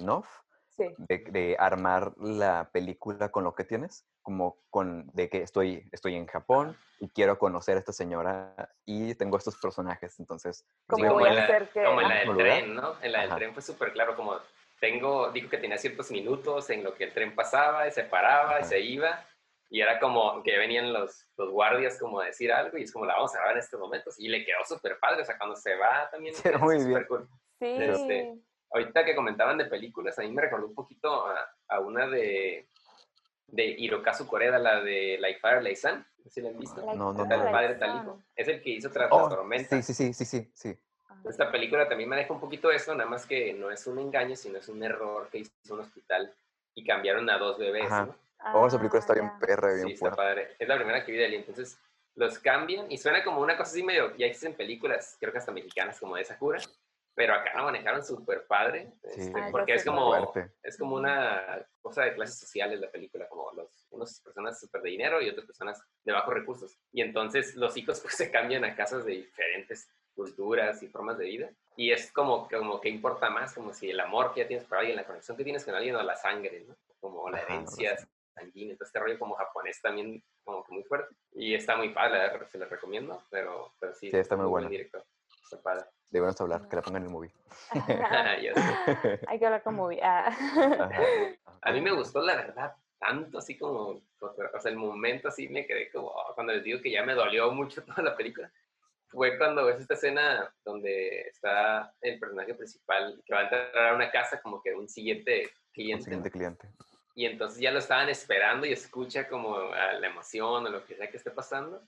Sí, de, de armar la película con lo que tienes, como con de que estoy, estoy en Japón y quiero conocer a esta señora y tengo estos personajes, entonces como voy a en la- hacer que... Como en la del tren, ¿no? En la del Ajá. tren fue súper claro, como tengo, dijo que tenía ciertos minutos en lo que el tren pasaba, y se paraba, y Ajá. se iba, y era como que venían los, los guardias como a decir algo, y es como la vamos a grabar en estos momentos, y le quedó súper padre, o sea, cuando se va también, <laughs> Sí, muy bien. cool. Sí, Este, Ahorita que comentaban de películas, a mí me recordó un poquito a, a una de, de Hirokazu Koreda, la de Like Fire, Like Sun, no sé si la han visto. No, no, Está no. el padre tal hijo. Es el que hizo Tras Oh, la Tormenta. sí, sí, sí, sí, sí, sí. Esta película también maneja un poquito eso, nada más que no es un engaño, sino es un error que hizo un hospital y cambiaron a dos bebés, Ajá. ¿no? Oh, esa película Ah, está bien ya. perra, bien Sí, está fuerte. padre. Es la primera que vi de él, y entonces los cambian y suena como una cosa así medio, ya existen películas, creo que hasta mexicanas, como de Sakura, pero acá la manejaron súper padre, Sí. este, porque es como. Fuerte. es como una cosa de clases sociales la película, como los, unas personas súper de dinero y otras personas de bajos recursos. Y entonces los hijos pues <laughs> se cambian a casas de diferentes culturas y formas de vida. Y es como, como que importa más, como si el amor que ya tienes por alguien, la conexión que tienes con alguien o la sangre, ¿no? Como la herencia sanguínea. Entonces este rollo como japonés también como que muy fuerte. Y está muy padre, se la recomiendo, pero, pero sí. Sí, está muy buen buena. director. Está padre. Debemos hablar, que la <laughs> pongan en el movie. Sé. <laughs> Hay que hablar con movie. Ah. <laughs> A mí me gustó, la verdad, tanto así como, o sea, el momento así me quedé como, oh, cuando les digo que ya me dolió mucho toda la película, fue cuando ves esta escena donde está el personaje principal que va a entrar a una casa como que un siguiente Un cliente, siguiente cliente. y entonces ya lo estaban esperando y escucha como a la emoción o lo que sea que esté pasando,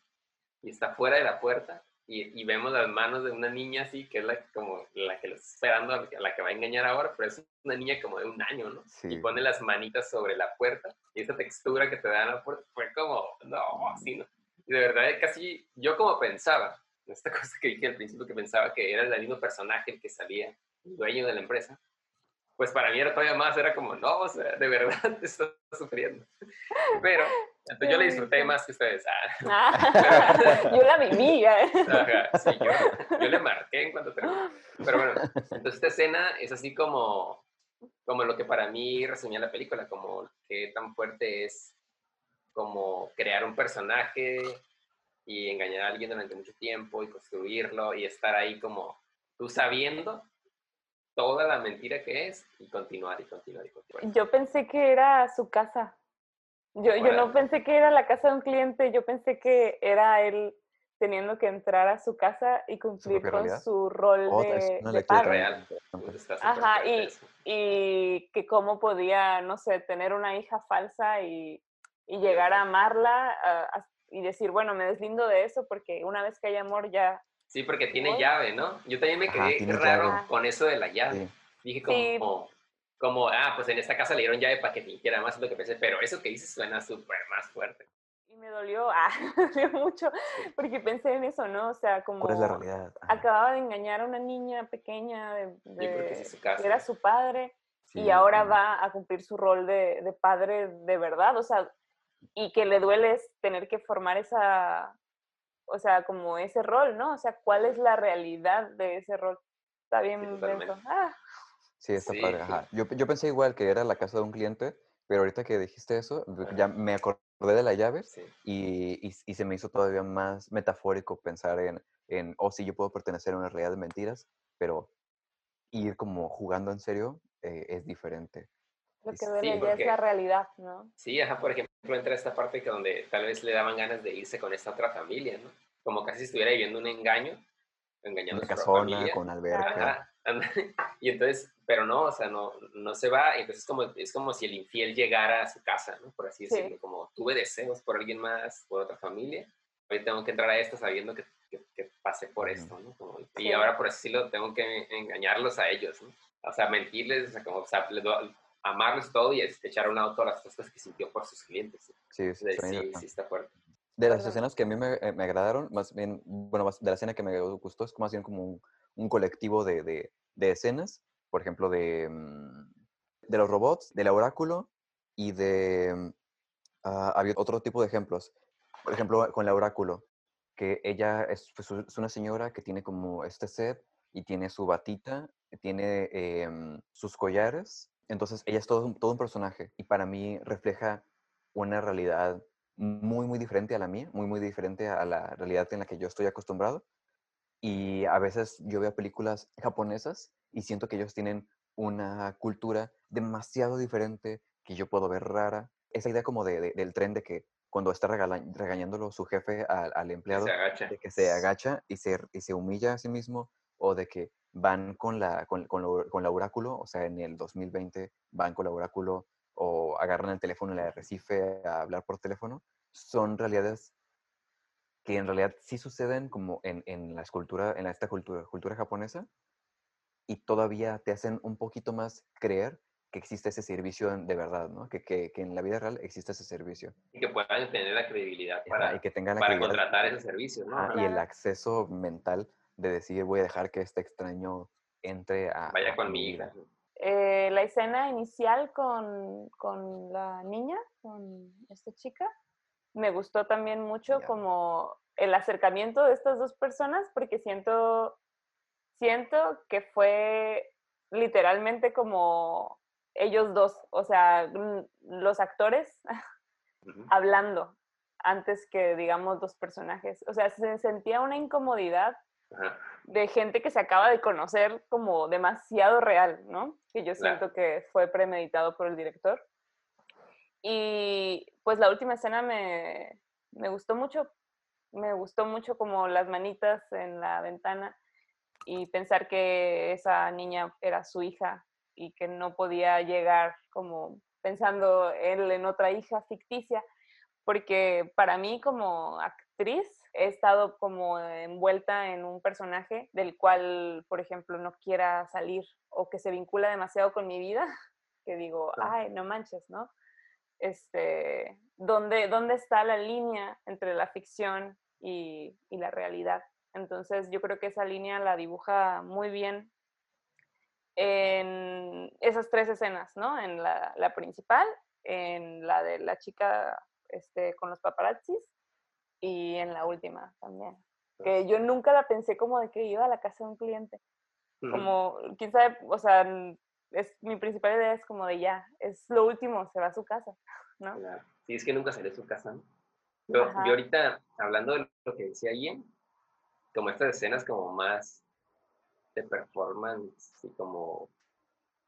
y está fuera de la puerta, y, y vemos las manos de una niña así, que es la, como la que lo está esperando, a la que- va a engañar ahora, pero es una niña como de un año, ¿no? Sí. y pone las manitas sobre la puerta y esa textura que te da la puerta fue como, no, así no. Y de verdad, casi yo como pensaba, esta <laughs> cosa que dije al principio que pensaba que era el mismo personaje el que salía, el dueño de la empresa, pues para mí era todavía más, era como, no, o sea, de verdad <laughs> te estás sufriendo. Pero entonces yo le disfruté más que ustedes. Ah, Ah, <laughs> yo la viví. ¿eh? Ajá, sí, yo, yo le marqué en cuanto terminó. Pero bueno, entonces esta escena es así como, como lo que para mí reseña la película, como qué tan fuerte es como crear un personaje y engañar a alguien durante mucho tiempo y construirlo y estar ahí como tú sabiendo toda la mentira que es y continuar y continuar y continuar. Yo pensé que era su casa. Yo, yo no pensé que era la casa de un cliente, yo pensé que era él teniendo que entrar a su casa y cumplir con su rol es de, de padre. Real. Está súper Ajá, y, y que cómo podía, no sé, tener una hija falsa y, y llegar a amarla a- a- y decir, bueno, me deslindo de eso porque una vez que hay amor ya... Sí, porque tiene llave, ¿no? Yo también me Ajá, quedé tiene raro llave. con eso de la llave. Sí. Dije Sí. como, como, ah, pues en esta casa le dieron llave para que fingiera más es lo que pensé, pero eso que dices suena súper más fuerte. Y me dolió, <laughs> ah, me dolió mucho porque pensé en eso, ¿no? O sea, como... ¿Cuál es la realidad? Ajá. acababa de engañar a una niña pequeña de, de- es su caso. que era su padre Sí, y ahora ajá. va a cumplir su rol de, de padre de verdad, o sea, y que le duele es tener que formar esa, o sea, como ese rol, ¿no? O sea, ¿cuál es la realidad de ese rol? Está bien denso. Ah, Sí, está Sí. padre. Ajá. Yo, yo pensé igual que era la casa de un cliente, pero ahorita que dijiste eso, ya me acordé de la llave Sí. y, y- y se me hizo todavía más metafórico pensar en, en, oh, sí, yo puedo pertenecer a una realidad de mentiras, pero ir como jugando en serio eh, es diferente. Lo Sí, que sí, duele ya porque- es la realidad, ¿no? Sí, ajá, por ejemplo, entra esta parte que donde tal vez le daban ganas de irse con esta otra familia, ¿no? Como casi si estuviera viviendo un engaño, engañando Una a su familia. con alberca. Ajá, <laughs> y entonces, pero no, o sea, no, no se va, entonces es como, es como si el infiel llegara a su casa, ¿no? Por así Sí. decirlo, como tuve deseos por alguien más, por otra familia, hoy tengo que entrar a esta sabiendo que, que, que pasé por esto, ¿no? Como- y Sí. ahora, por así decirlo, tengo que engañarlos a ellos, ¿no? O sea, mentirles, o sea, como, o sea, les amarlos todo y es- echar a un auto las cosas que sintió por sus clientes. Sí, sí, Sí, sí, está fuerte. De las escenas que a mí me, eh, me agradaron, más bien, bueno, más de la escena que me gustó es más bien como un, un colectivo de, de, de escenas, por ejemplo, de, mm, de los robots, del oráculo y de... ah, había otro tipo de ejemplos. Por ejemplo, con el oráculo, que ella es, pues, es una señora que tiene como este set y tiene su batita, tiene em, sus collares. Entonces, ella es todo, un- todo un personaje y para mí refleja una realidad muy, muy diferente a la mía, muy, muy diferente a la realidad en la que yo estoy acostumbrado. Y a veces yo veo películas japonesas y siento que ellos tienen una cultura demasiado diferente que yo puedo ver rara. Esa idea como de- de- del tren de que cuando está regala- regañándolo su jefe al, empleado, se agacha. de que se agacha y se, y se humilla a sí mismo, o de que van con la, con, con lo- con la oráculo, o sea, en el 2020 van con la oráculo o agarran el teléfono en el arrecife a hablar por teléfono, son realidades que en realidad sí suceden como en, en la escultura, en esta cultura, cultura japonesa, y todavía te hacen un poquito más creer que existe ese servicio de verdad, ¿no? Que, que, que en la vida real existe ese servicio. Y que puedan tener la credibilidad Ajá, para, y que tengan la para contratar ese servicio, ¿no? Ajá, y el acceso mental de decir voy a dejar que este extraño entre a, Vaya a con mi mi vida". hija. Eh, la escena inicial con, con la niña, con esta chica, me gustó también mucho como el acercamiento de estas dos personas porque siento, siento que fue literalmente como ellos dos, o sea, los actores <laughs> hablando antes que, digamos, dos personajes. O sea, se sentía una incomodidad Ajá. de gente que se acaba de conocer como demasiado real, ¿no? Que yo Claro. siento que fue premeditado por el director. Y pues la última escena me, me gustó mucho, me gustó mucho como las manitas en la ventana y pensar que esa niña era su hija y que no podía llegar como pensando él en otra hija ficticia, porque para mí como actriz he estado como envuelta en un personaje del cual, por ejemplo, no quiera salir o que se vincula demasiado con mi vida, <laughs> que digo, Claro. ay, no manches, ¿no? Este, ¿dónde, ¿dónde está la línea entre la ficción y, y la realidad? Entonces yo creo que esa línea la dibuja muy bien en esas tres escenas, ¿no? En la, la principal, en la de la chica este, con los paparazzis y en la última también. Que yo nunca la pensé como de que iba a la casa de un cliente. Como, quién sabe, o sea, es, mi principal idea es como de ya, es lo último, se va a su casa, <laughs> ¿no? Claro. Sí, es que nunca de su casa, ¿no? Yo, yo ahorita, hablando de lo que decía Ian, como estas escenas como más de performance y como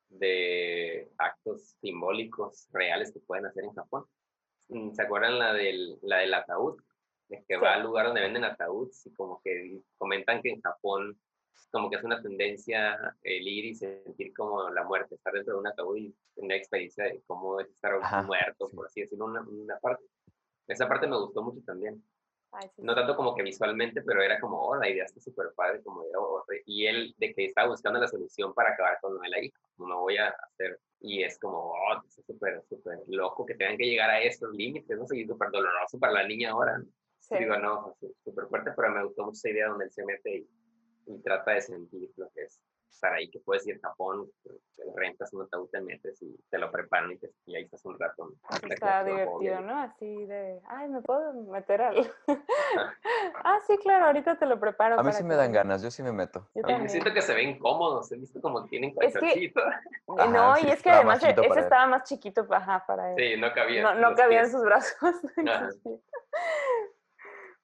de actos simbólicos reales que pueden hacer en Japón. Mm, ¿Se acuerdan la del, la del ataúd? De que va al lugar donde venden ataúds y como que comentan que en Japón como que es una tendencia el ir y sentir como la muerte, estar dentro de un ataúd y tener la experiencia de cómo es estar Ajá, muerto, sí. por así decirlo, una, una parte. Esa parte me gustó mucho también. Ay, sí, No tanto como que visualmente, pero era como, oh, la idea está súper padre, como de, oh, y él de que estaba buscando la solución para acabar con lo de la hija, no voy a hacer, y es como, oh, es súper, súper loco que tengan que llegar a estos límites, no sé, súper doloroso para la niña ahora, ¿no? Sí. Digo, no, súper fuerte, pero me gustó mucho esa idea donde él se mete y, y trata de sentir lo que es estar ahí, que puedes ir a Japón, te rentas un ataúd, te metes y te lo preparan y, te- y ahí estás un rato. Está divertido, ¿no? Así de, ay, ¿me puedo meter al...? <laughs> ah, sí, claro, ahorita te lo preparo. A mí para sí que me dan vayas". ganas, yo sí me meto. Yo A mí siento que se ven cómodos, he visto como tienen Es que-. Eh, Ajá, no, sí, y es que además ese él. estaba más chiquito ajá, para él. Sí, no cabía. no cabía en sus brazos. <laughs>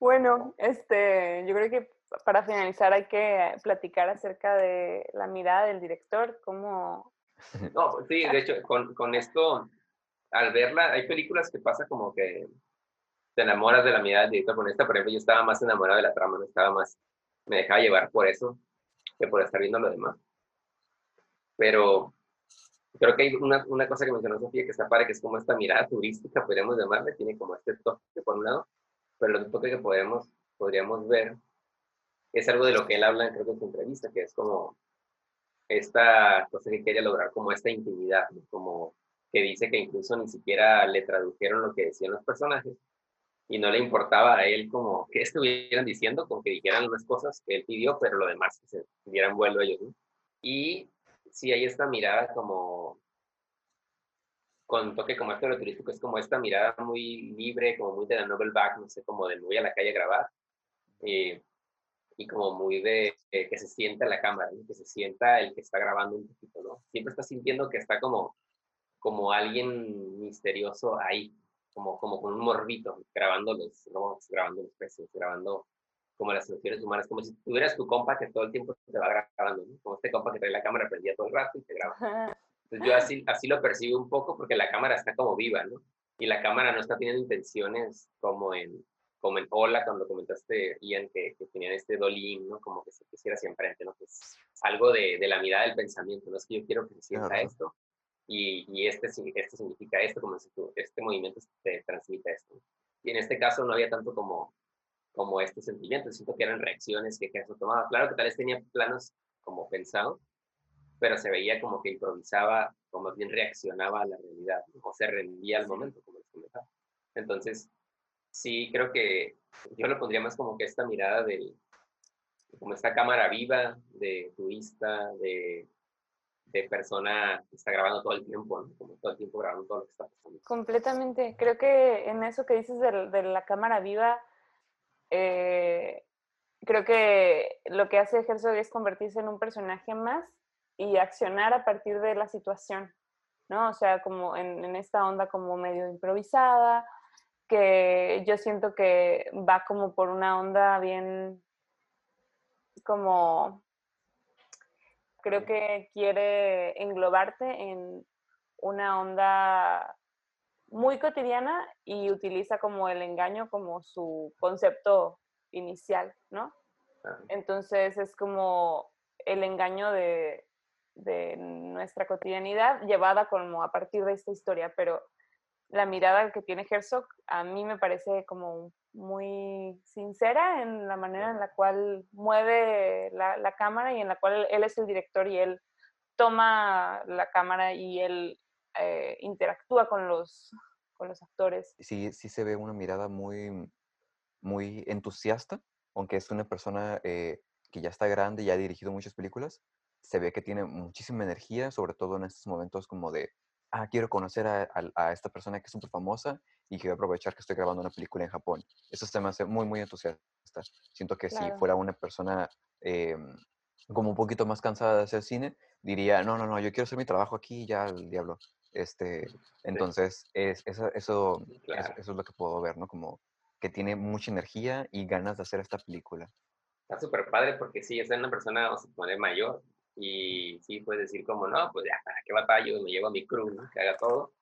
Bueno, este, yo creo que para finalizar hay que platicar acerca de la mirada del director, cómo... <laughs> No, pues sí, de hecho, con, con esto, al verla, hay películas que pasa como que te enamoras de la mirada del director. Con esta, por ejemplo, yo estaba más enamorado de la trama, no estaba más, me dejaba llevar por eso que por estar viendo lo demás. Pero creo que hay una, una cosa que mencionó Sofía que está padre, que es como esta mirada turística, podríamos llamarle, tiene como este toque por un lado, pero otro toque que podemos, podríamos ver es algo de lo que él habla, creo que en su entrevista, que es como esta cosa que quería lograr, como esta intimidad, como que dice que incluso ni siquiera le tradujeron lo que decían los personajes y no le importaba a él como que estuvieran diciendo, con que dijeran unas cosas que él pidió, pero lo demás se dieran vuelo ellos. ¿no? Y sí hay esta mirada como con toque como acto turístico, es como esta mirada muy libre, como muy de la novel back, no sé, como de voy a la calle a grabar, eh, y como muy de eh, que se sienta la cámara, que se sienta el que está grabando un poquito, ¿no? Siempre está sintiendo que está como, como alguien misterioso ahí, como, como con un morbito, grabando los robots, grabando los peces, grabando como las situaciones humanas, como si tuvieras tu compa que todo el tiempo te va grabando, ¿no? como este compa que trae la cámara prendida todo el rato y te graba. Entonces yo así, así lo percibo un poco porque la cámara está como viva, ¿no? Y la cámara no está teniendo intenciones como en, como en Hola, cuando comentaste, Ian, que, que tenían este dolín, ¿no? Como que se quisiera hacia enfrente, ¿no? Que es algo de, de, la mirada del pensamiento, ¿no? Es que yo quiero que se sienta esto y, y, este, este significa esto, como si este movimiento te transmite esto. Y en este caso no había tanto como, como este sentimiento, siento que eran reacciones que eso tomaba. Claro que tal vez tenía planos como pensados, pero se veía como que improvisaba, como bien reaccionaba a la realidad, o se rendía al momento, como les comentaba. Entonces, sí, creo que yo lo pondría más como que esta mirada del, como esta cámara viva de turista, de, de persona que está grabando todo el tiempo, ¿no? como todo el tiempo grabando todo lo que está pasando. Completamente. Creo que en eso que dices de, de la cámara viva, eh, creo que lo que hace Herzog es convertirse en un personaje más y accionar a partir de la situación, ¿no? O sea, como en, en, esta onda como medio improvisada, que yo siento que va como por una onda bien, como, creo que quiere englobarte en una onda muy cotidiana y utiliza como el engaño como su concepto inicial, ¿no? Entonces es como el engaño de, de nuestra cotidianidad llevada como a partir de esta historia, pero la mirada que tiene Herzog a mí me parece como muy sincera en la manera en la cual mueve la, la, cámara y en la cual él es el director y él toma la cámara y él eh, interactúa con los, con los actores. Sí, sí se ve una mirada muy, muy entusiasta, aunque es una persona eh, que ya está grande y ha dirigido muchas películas, se ve que tiene muchísima energía, sobre todo en estos momentos como de, ah, quiero conocer a, a, a esta persona que es súper famosa y a aprovechar que estoy grabando una película en Japón. Eso se me hace muy, muy entusiasta. Siento que claro. si fuera una persona eh, como un poquito más cansada de hacer cine, diría, no, no, no, yo quiero hacer mi trabajo aquí y ya el diablo. Este, entonces, es, eso, eso, claro. eso, eso, es lo que puedo ver, ¿no? Como que tiene mucha energía y ganas de hacer esta película. Está súper padre porque sí, es una persona, vamos a poner mayor, y sí, puedes decir como, no, pues ya, ¿para qué batallo? Me llevo a mi crew, ¿no? Que haga todo.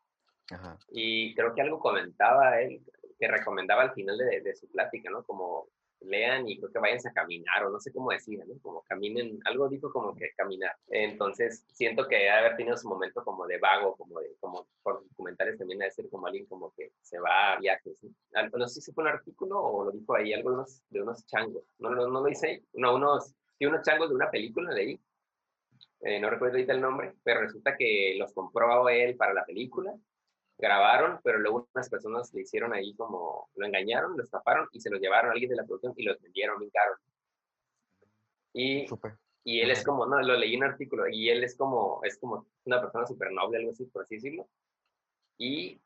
Ajá. Y creo que algo comentaba él, que recomendaba al final de, de, su plática, ¿no? Como lean y creo que vayan a caminar, o no sé cómo decir, ¿no? Como caminen, algo dijo como que caminar. Entonces, siento que debe haber tenido su momento como de vago, como de, como por comentarios también debe ser como alguien como que se va a viajes, ¿no? No sé si fue un artículo o lo dijo ahí, algo de unos, de unos changos, no, no, no lo dice, no, unos, sí, unos changos de una película ahí, eh, no recuerdo ahorita el nombre, pero resulta que los compró él para la película, grabaron, pero luego unas personas le hicieron ahí como, lo engañaron, lo estafaron y se los llevaron a alguien de la producción y los vendieron bien caro. Y, Super. y él es como, no, lo leí en un artículo, y él es como, es como una persona súper noble, algo así, por así decirlo. Y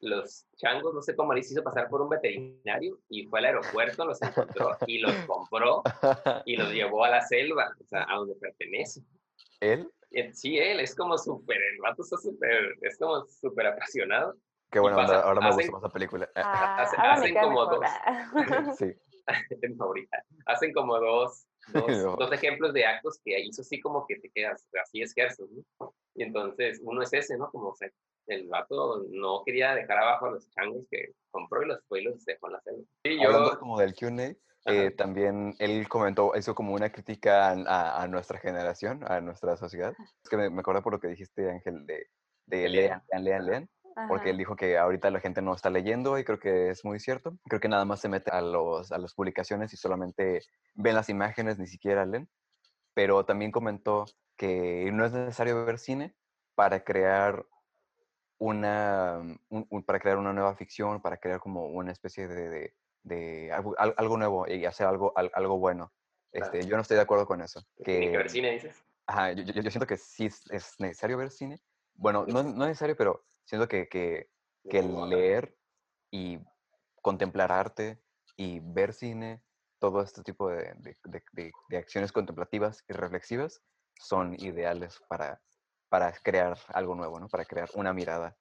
los changos, no sé cómo les hizo pasar por un veterinario y fue al aeropuerto, los encontró y los compró <laughs> y los llevó a la selva, o sea, a donde pertenece. ¿Él? Sí, él es como súper, el vato está súper, es como súper apasionado. Qué bueno, pasa, ahora me hacen, gusta más la película. Ah, <laughs> hacen, hacen como mejor. dos. <laughs> sí. <laughs> es mi favorita. Hacen como dos, dos, dos, ejemplos de actos que hizo así como que te quedas, así es Gerson, ¿no? Y entonces, uno es ese, ¿no? Como o sea, el vato no quería dejar abajo a los changos que compró y los fue y los dejó en la selva. Sí, yo... Hablando como del Q&A, eh, también él comentó eso como una crítica a, a, nuestra generación, a nuestra sociedad. Es que me, me acuerdo por lo que dijiste, Ángel, de, de lean, lean, lean, lean. Porque él dijo que ahorita la gente no está leyendo y creo que es muy cierto. Creo que nada más se mete a, los, a las publicaciones y solamente ven las imágenes, ni siquiera leen. Pero también comentó que no es necesario ver cine para crear una, un, un, para crear una nueva ficción, para crear como una especie de, de de algo, algo, nuevo y hacer algo, algo bueno. Este, claro. Yo no estoy de acuerdo con eso. Que, ¿Tiene que ver cine, dices? Ajá, yo, yo, siento que sí es, es, necesario ver cine. Bueno, no, no es necesario, pero Siento que, que, que leer y contemplar arte y ver cine, todo este tipo de, de- de- de- de acciones contemplativas y reflexivas son ideales para, para crear algo nuevo, ¿no? Para crear una mirada.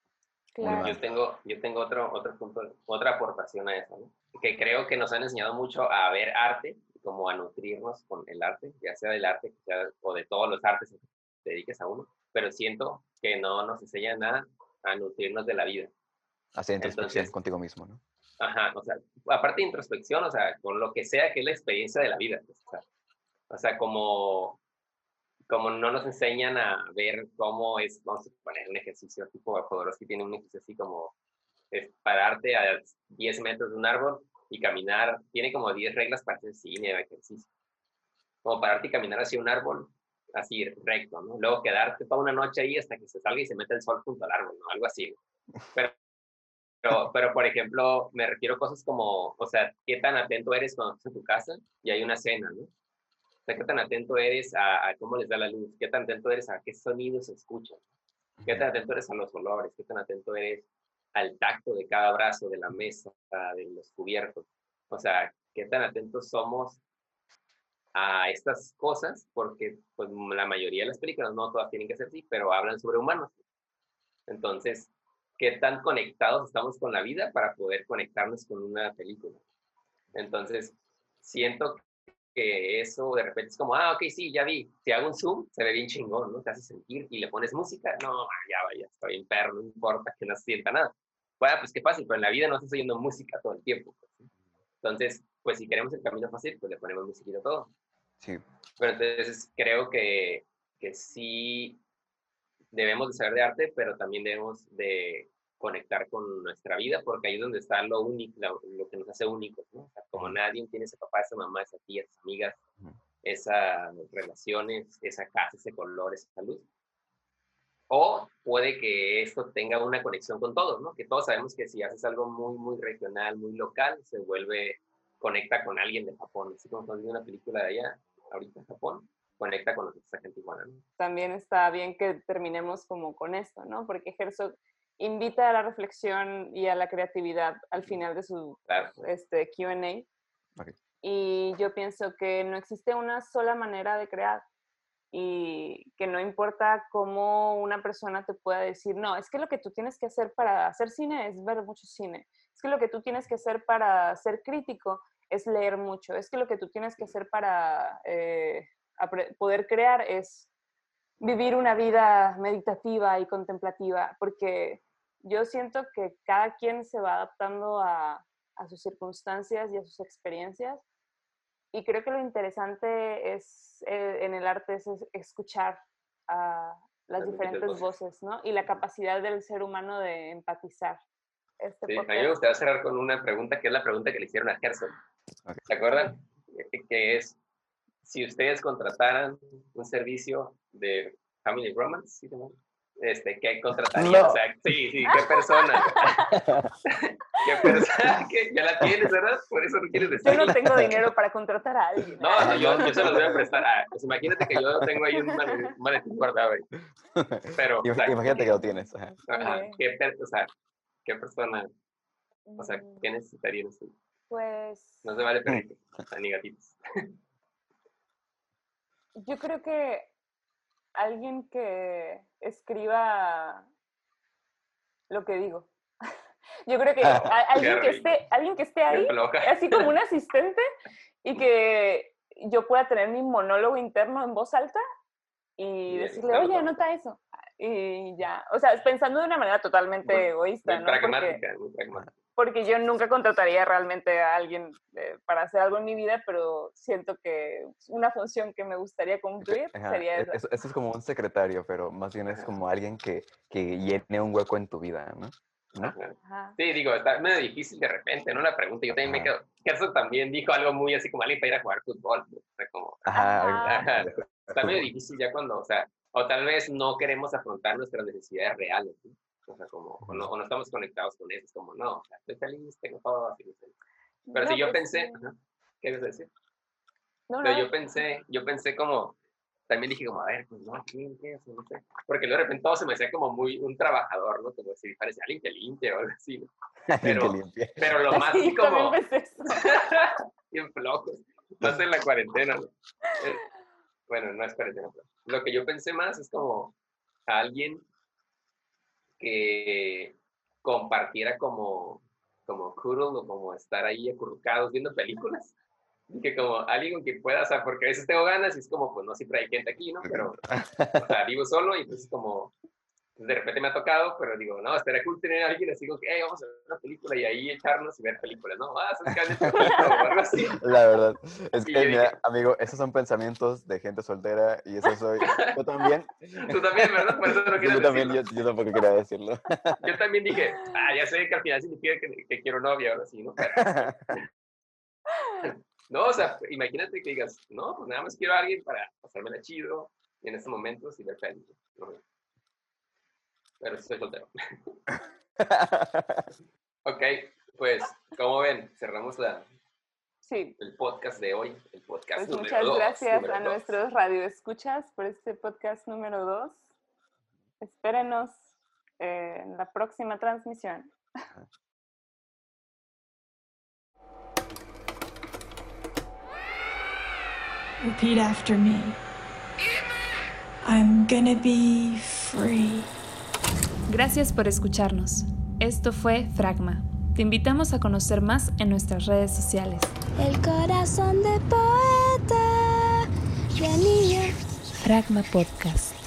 Claro. Yo tengo, yo tengo otro, otro punto, otra aportación a eso, ¿no? que creo que nos han enseñado mucho a ver arte, como a nutrirnos con el arte, ya sea del arte sea- o de todos los artes que te dediques a uno, pero siento que no nos enseñan a, a nutrirnos de la vida. Hacer introspección Entonces- contigo mismo, ¿no? Ajá, o sea, aparte de introspección, o sea, con lo que sea que es la experiencia de la vida. pues, o, sea, o sea, como, como no nos enseñan a ver cómo es, vamos a poner un ejercicio tipo Jodorowsky tiene un ejercicio así como es pararte a 10 metros de un árbol y caminar, tiene como 10 reglas para hacer cine o ejercicio. Como pararte y caminar hacia un árbol, así recto, ¿no? Luego quedarte toda una noche ahí hasta que se salga y se mete el sol junto al árbol, ¿no? Algo así. ¿no? Pero pero, <laughs> pero, por ejemplo, me refiero a cosas como, o sea, qué tan atento eres cuando estás en tu casa y hay una cena, ¿no? Sea, qué tan atento eres a, a cómo les da la luz, qué tan atento eres a qué sonidos escuchan, qué tan atento eres a los olores, qué tan atento eres al tacto de cada brazo, de la mesa, de los cubiertos. O sea, qué tan atentos somos a estas cosas, porque pues la mayoría de las películas, no todas tienen que ser así, pero hablan sobre humanos. Entonces, qué tan conectados estamos con la vida para poder conectarnos con una película. Entonces, siento que eso de repente es como, ah, ok, sí, ya vi, si hago un zoom, se ve bien chingón, ¿no? Te hace sentir y le pones música, no, ya vaya, está bien perro, no importa que no se sienta nada. Bueno, pues qué fácil, pero en la vida no estás oyendo música todo el tiempo. pues. Entonces, pues si queremos el camino fácil, pues le ponemos musiquita a todo. Sí, Pero entonces creo que, que sí debemos de saber de arte, pero también debemos de conectar con nuestra vida, porque ahí es donde está lo único, lo, lo que nos hace únicos, ¿no? O sea, como nadie tiene ese papá, esa mamá, esa tía, esas amigas, esas relaciones, esa casa, ese color, esa salud. O puede que esto tenga una conexión con todos, ¿no? Que todos sabemos que si haces algo muy, muy regional, muy local, se vuelve, conecta con alguien de Japón. Así como estamos viendo una película de allá, ahorita en Japón, conecta con nosotros acá en Tijuana, ¿no? También está bien que terminemos como con esto, ¿no? Porque Herzog invita a la reflexión y a la creatividad al final de su Claro. este, QA. Ok. Y yo pienso que no existe una sola manera de crear y que no importa cómo una persona te pueda decir, no, es que lo que tú tienes que hacer para hacer cine es ver mucho cine, es que lo que tú tienes que hacer para ser crítico es leer mucho, es que lo que tú tienes que hacer para eh, poder crear es vivir una vida meditativa y contemplativa, porque yo siento que cada quien se va adaptando a, a sus circunstancias y a sus experiencias. Y creo que lo interesante es eh, en el arte es, es escuchar a las diferentes voces. voces, ¿no? Y la capacidad del ser humano de empatizar. Este Sí, a mí me gustaría cerrar con una pregunta que es la pregunta que le hicieron a Herzog. Ok. ¿Se acuerdan? Que- Que es, si ustedes contrataran un servicio de Family Romance, ¿sí? Este, ¿qué contratarían? No. O sea, sí, sí, ¿qué persona? <laughs> ¿Qué persona? <laughs> ¿Qué? Ya la tienes, ¿verdad? Por eso no quieres Yo decirlo. no tengo <laughs> dinero para contratar a alguien. No, no, yo, yo se los voy a prestar. Ah, pues imagínate que yo tengo ahí un male- un maletín guardado ahí. Pero, o Im- sea, Imagínate que lo tienes. ajá. ¿qué, o sea, ¿qué persona, o sea, Mm, qué necesitarían ustedes? Pues No se vale perritos, ni gatitos. yo creo que alguien que escriba lo que digo. <laughs> Yo creo que <laughs> alguien que esté, alguien que esté ahí, así como un <laughs> asistente, y que yo pueda tener mi monólogo interno en voz alta y decirle, oye, anota eso. Y ya, o sea, pensando de una manera totalmente Muy- egoísta, Muy ¿no? Porque, pragmática, muy pragmática. Porque yo nunca contrataría realmente a alguien eh, para hacer algo en mi vida, pero siento que una función que me gustaría cumplir Ajá, sería e- esa. Eso, eso es como un secretario, pero más bien es como alguien que, que llene un hueco en tu vida, ¿no? ¿No? Sí, digo, está medio difícil de repente, ¿no? La pregunta, yo también me Ajá. quedo. Gerson también dijo algo muy así como alguien para ir a jugar fútbol. ¿no? O sea, como, Ajá, está medio difícil ya cuando, o sea, o tal vez no queremos afrontar nuestras necesidades reales, ¿no? O sea, como, o no, o no estamos conectados con eso, es como, no, o sea, estoy feliz, tengo todo, así. Pero No, si yo pues, pensé, ¿qué ibas a decir? No, Pero no, yo pensé, yo pensé como, también dije como, a ver, pues no, ¿quién qué es? No sé. Porque de repente todo se me hacía como muy un trabajador, ¿no? Como si parecía alguien que limpia o algo así, ¿no? <laughs> Pero-. Pero lo <laughs> más Sí, como, eso. <laughs> bien flojos, más en la cuarentena, ¿no? Eh, Bueno, no es cuarentena, pero lo que yo pensé más es como a alguien que compartiera como, como cuddle o como estar ahí acurrucados viendo películas. Dije como alguien con quien pueda, o sea, porque a veces tengo ganas y es como, pues no siempre hay gente aquí, ¿no? Pero, <laughs> o sea, vivo solo y entonces como, de repente me ha tocado, pero digo, no, estaría cool tener a alguien así como que, hey, vamos a ver una película y ahí echarnos y ver películas, ¿no? Ah, o algo así. La verdad. Es que, yo mira, dije- amigo, esos son pensamientos de gente soltera y eso soy. Yo también. <laughs> Tú también, ¿verdad? Por eso no <laughs> Yo, quieres también, decirlo. yo, yo tampoco quería decirlo. Yo también dije, ah, ya sé que al final significa que, que quiero novia ahora sí, ¿no? Pero- <laughs> no, o sea, imagínate que digas, no, pues nada más quiero a alguien para pasármela chido y en estos momentos y ver películas. ¿no? Pero soy soltero. <laughs> Ok, pues, como ven, cerramos la, Sí, el podcast de hoy, el podcast pues número muchas dos, gracias número a dos. nuestros radioescuchas por este podcast número 2. Espérenos eh, en la próxima transmisión. Repeat after me. I'm gonna be free. Gracias por escucharnos. Esto fue Fragma. Te invitamos a conocer más en nuestras redes sociales. El corazón de poeta, de niña. Fragma Podcast.